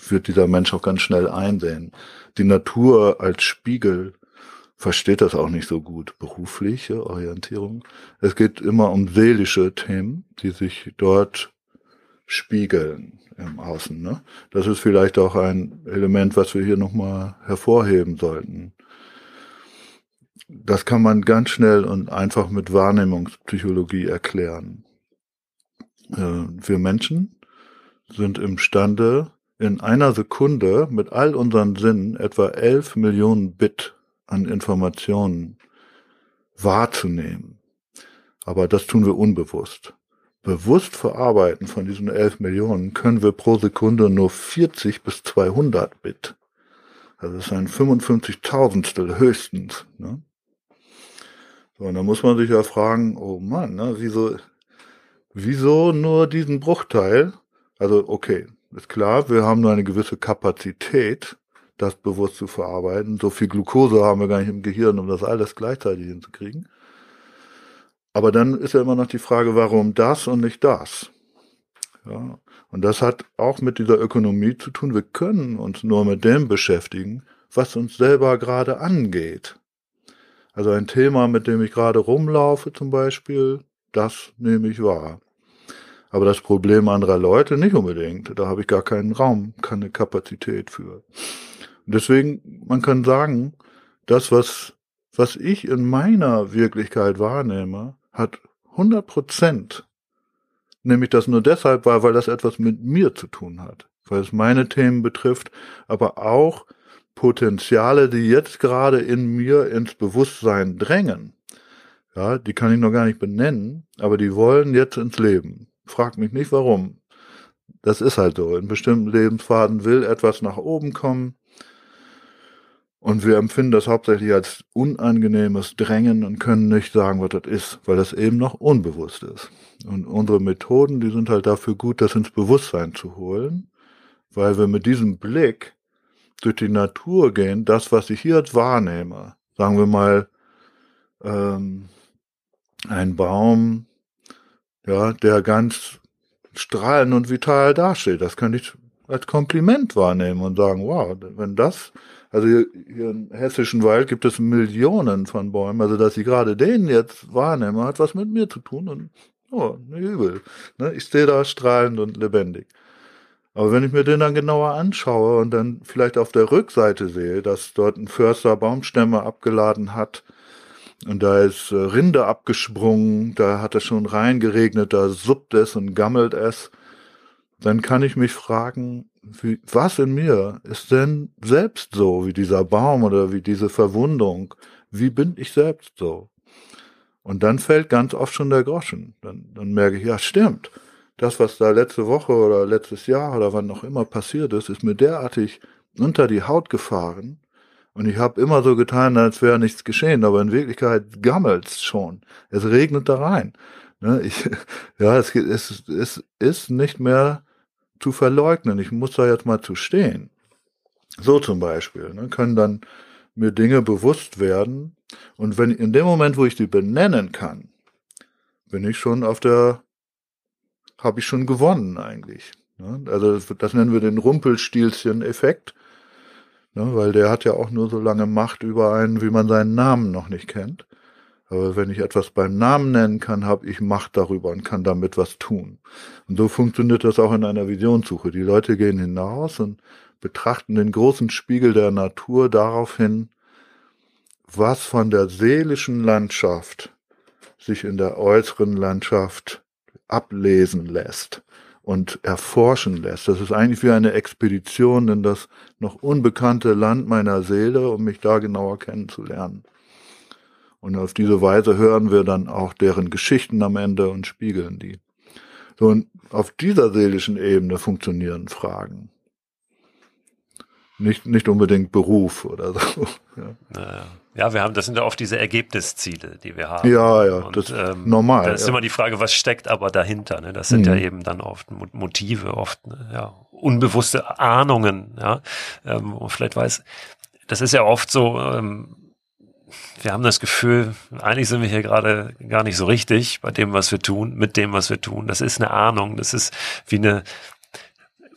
wird dieser Mensch auch ganz schnell einsehen. Die Natur als Spiegel versteht das auch nicht so gut. Berufliche Orientierung. Es geht immer um seelische Themen, die sich dort spiegeln im Außen. Ne? Das ist vielleicht auch ein Element, was wir hier nochmal hervorheben sollten. Das kann man ganz schnell und einfach mit Wahrnehmungspsychologie erklären. Äh, wir Menschen sind imstande, in einer Sekunde mit all unseren Sinnen etwa 11 Millionen Bit an Informationen wahrzunehmen. Aber das tun wir unbewusst. Bewusst verarbeiten von diesen 11 Millionen können wir pro Sekunde nur 40 bis 200 Bit. Also das ist ein 55.000stel höchstens. Ne? So, und da muss man sich ja fragen, oh Mann, ne, wieso, wieso nur diesen Bruchteil? Also okay, ist klar, wir haben nur eine gewisse Kapazität, das bewusst zu verarbeiten. So viel Glucose haben wir gar nicht im Gehirn, um das alles gleichzeitig hinzukriegen. Aber dann ist ja immer noch die Frage, warum das und nicht das? Ja, und das hat auch mit dieser Ökonomie zu tun. Wir können uns nur mit dem beschäftigen, was uns selber gerade angeht. Also ein Thema, mit dem ich gerade rumlaufe zum Beispiel, das nehme ich wahr. Aber das Problem anderer Leute nicht unbedingt. Da habe ich gar keinen Raum, keine Kapazität für. Deswegen, man kann sagen, das, was, was ich in meiner Wirklichkeit wahrnehme, hat 100 Prozent, nämlich das nur deshalb war, weil das etwas mit mir zu tun hat, weil es meine Themen betrifft, aber auch Potenziale, die jetzt gerade in mir ins Bewusstsein drängen. Ja, die kann ich noch gar nicht benennen, aber die wollen jetzt ins Leben. Frag mich nicht warum. Das ist halt so. In bestimmten Lebensphasen will etwas nach oben kommen und wir empfinden das hauptsächlich als unangenehmes Drängen und können nicht sagen, was das ist, weil das eben noch unbewusst ist. Und unsere Methoden, die sind halt dafür gut, das ins Bewusstsein zu holen, weil wir mit diesem Blick durch die Natur gehen, das, was ich hier wahrnehme, sagen wir mal, ähm, ein Baum, ja, der ganz strahlend und vital dasteht, das könnte ich als Kompliment wahrnehmen und sagen, wow, wenn das also hier, hier im hessischen Wald gibt es Millionen von Bäumen. Also dass ich gerade den jetzt wahrnehme, hat was mit mir zu tun und oh, nicht übel. Ne? Ich stehe da strahlend und lebendig. Aber wenn ich mir den dann genauer anschaue und dann vielleicht auf der Rückseite sehe, dass dort ein Förster Baumstämme abgeladen hat und da ist äh, Rinde abgesprungen, da hat es schon reingeregnet, da suppt es und gammelt es, dann kann ich mich fragen, wie, was in mir ist denn selbst so, wie dieser Baum oder wie diese Verwundung? Wie bin ich selbst so? Und dann fällt ganz oft schon der Groschen. Dann, dann merke ich, ja, stimmt. Das, was da letzte Woche oder letztes Jahr oder wann noch immer passiert ist, ist mir derartig unter die Haut gefahren. Und ich habe immer so getan, als wäre nichts geschehen, aber in Wirklichkeit gammelt's schon. Es regnet da rein. Ne, ich, ja, es, es, es ist nicht mehr zu verleugnen. Ich muss da jetzt mal zu stehen. So zum Beispiel, ne, können dann mir Dinge bewusst werden. Und wenn in dem Moment, wo ich die benennen kann, bin ich schon auf der, habe ich schon gewonnen eigentlich. Ne? Also das, nennen wir den Rumpelstilzchen-Effekt, ne, weil der hat ja auch nur so lange Macht über einen, wie man seinen Namen noch nicht kennt. Aber wenn ich etwas beim Namen nennen kann, habe ich Macht darüber und kann damit was tun. Und so funktioniert das auch in einer Visionssuche. Die Leute gehen hinaus und betrachten den großen Spiegel der Natur daraufhin, was von der seelischen Landschaft sich in der äußeren Landschaft ablesen lässt und erforschen lässt. Das ist eigentlich wie eine Expedition in das noch unbekannte Land meiner Seele, um mich da genauer kennenzulernen. Und auf diese Weise hören wir dann auch deren Geschichten am Ende und spiegeln die. So, und auf dieser seelischen Ebene funktionieren Fragen. Nicht, nicht unbedingt Beruf oder so. Ja. Ja, wir haben, das sind ja oft diese Ergebnisziele, die wir haben. Ja, ja, und, das ist ähm, normal. Da ist ja. immer die Frage, was steckt aber dahinter? Ne? Das sind Mhm. ja eben dann oft Mo- Motive, oft ne, ja, unbewusste Ahnungen. Ja, ähm, und vielleicht weiß, das ist ja oft so. Ähm, wir haben das Gefühl, eigentlich sind wir hier gerade gar nicht so richtig bei dem, was wir tun, mit dem, was wir tun. Das ist eine Ahnung, das ist wie eine,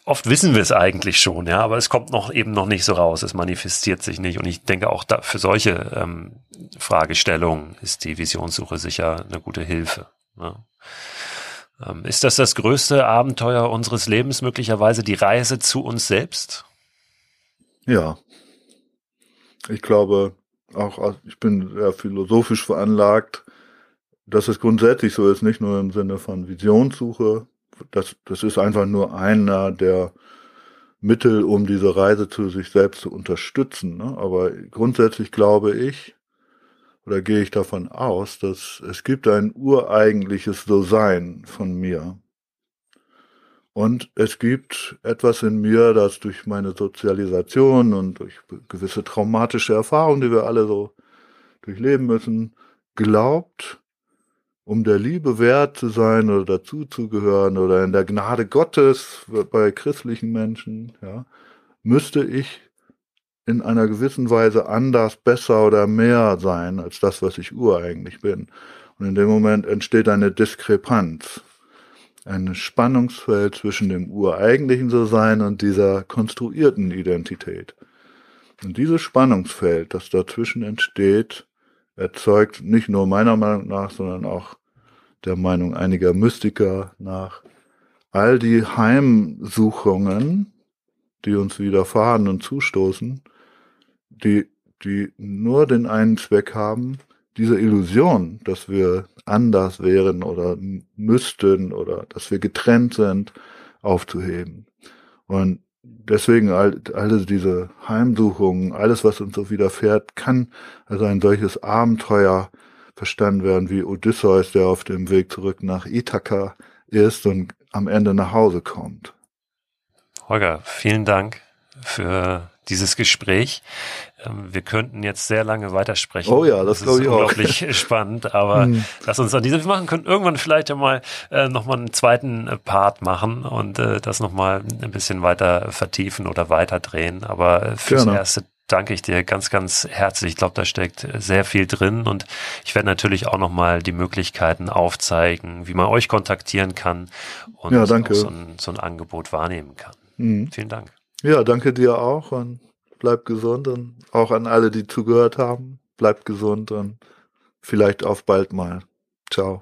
oft wissen wir es eigentlich schon, ja, aber es kommt noch eben noch nicht so raus, es manifestiert sich nicht. Und ich denke auch da, für solche ähm, Fragestellungen ist die Visionssuche sicher eine gute Hilfe. Ja. Ähm, ist das das größte Abenteuer unseres Lebens möglicherweise die Reise zu uns selbst? Ja. Ich glaube, auch ich bin sehr philosophisch veranlagt, dass es grundsätzlich so ist, nicht nur im Sinne von Visionssuche. Das, das ist einfach nur einer der Mittel, um diese Reise zu sich selbst zu unterstützen. Ne? Aber grundsätzlich glaube ich, oder gehe ich davon aus, dass es gibt ein ureigentliches So-Sein von mir. Und es gibt etwas in mir, das durch meine Sozialisation und durch gewisse traumatische Erfahrungen, die wir alle so durchleben müssen, glaubt, um der Liebe wert zu sein oder dazuzugehören oder in der Gnade Gottes bei christlichen Menschen, ja, müsste ich in einer gewissen Weise anders, besser oder mehr sein als das, was ich ureigentlich bin. Und in dem Moment entsteht eine Diskrepanz, ein Spannungsfeld zwischen dem ureigentlichen So-Sein und dieser konstruierten Identität. Und dieses Spannungsfeld, das dazwischen entsteht, erzeugt nicht nur meiner Meinung nach, sondern auch der Meinung einiger Mystiker nach all die Heimsuchungen, die uns widerfahren und zustoßen, die, die nur den einen Zweck haben, diese Illusion, dass wir anders wären oder müssten oder dass wir getrennt sind, aufzuheben. Und deswegen all, alle diese Heimsuchungen, alles, was uns so widerfährt, kann also ein solches Abenteuer verstanden werden wie Odysseus, der auf dem Weg zurück nach Ithaka ist und am Ende nach Hause kommt. Holger, vielen Dank für dieses Gespräch. Ähm, Wir könnten jetzt sehr lange weitersprechen. Oh ja, das, ist glaube ich auch. unglaublich spannend, aber Hm. lass uns an diesem, machen können irgendwann vielleicht ja mal äh, nochmal einen zweiten äh, Part machen und äh, das nochmal ein bisschen weiter vertiefen oder weiterdrehen. Aber äh, fürs Gerne. Erste danke ich dir ganz, ganz herzlich. Ich glaube, da steckt sehr viel drin und ich werde natürlich auch nochmal die Möglichkeiten aufzeigen, wie man euch kontaktieren kann und Ja, so, ein, so ein Angebot wahrnehmen kann. Mhm. Vielen Dank. Ja, danke dir auch und bleib gesund und auch an alle, die zugehört haben. Bleibt gesund und vielleicht auf bald mal. Ciao.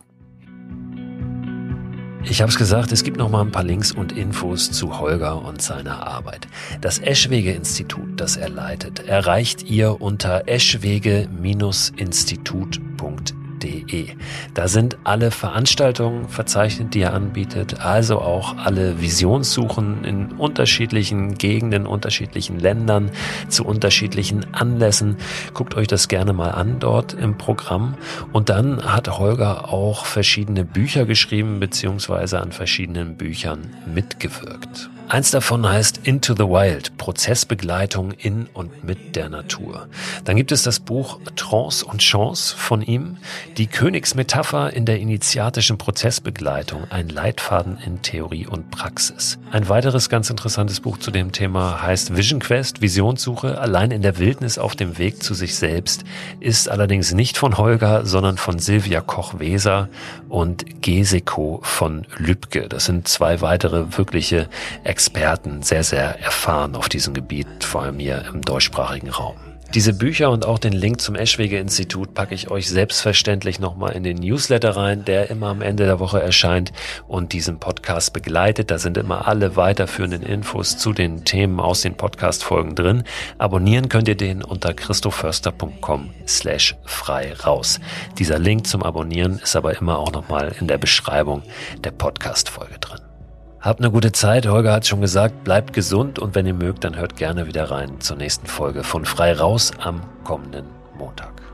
Ich habe es gesagt, es gibt noch mal ein paar Links und Infos zu Holger und seiner Arbeit. Das Eschwege-Institut, das er leitet, erreicht ihr unter eschwege-institut.de. Da sind alle Veranstaltungen verzeichnet, die er anbietet, also auch alle Visionssuchen in unterschiedlichen Gegenden, unterschiedlichen Ländern, zu unterschiedlichen Anlässen. Guckt euch das gerne mal an dort im Programm. Und dann hat Holger auch verschiedene Bücher geschrieben, beziehungsweise an verschiedenen Büchern mitgewirkt. Eins davon heißt Into the Wild, Prozessbegleitung in und mit der Natur. Dann gibt es das Buch Trance und Chance von ihm, die Königsmetapher in der initiatischen Prozessbegleitung, ein Leitfaden in Theorie und Praxis. Ein weiteres ganz interessantes Buch zu dem Thema heißt Vision Quest, Visionssuche, allein in der Wildnis auf dem Weg zu sich selbst, ist allerdings nicht von Holger, sondern von Silvia Koch-Weser und Geseko von Lübcke. Das sind zwei weitere wirkliche Experten, sehr, sehr erfahren auf diesem Gebiet, vor allem hier im deutschsprachigen Raum. Diese Bücher und auch den Link zum Eschwege-Institut packe ich euch selbstverständlich nochmal in den Newsletter rein, der immer am Ende der Woche erscheint und diesen Podcast begleitet. Da sind immer alle weiterführenden Infos zu den Themen aus den Podcast-Folgen drin. Abonnieren könnt ihr den unter christoförster.com slash frei raus. Dieser Link zum Abonnieren ist aber immer auch nochmal in der Beschreibung der Podcast-Folge drin. Habt eine gute Zeit. Holger hat schon gesagt, bleibt gesund und wenn ihr mögt, dann hört gerne wieder rein zur nächsten Folge von Frei Raus am kommenden Montag.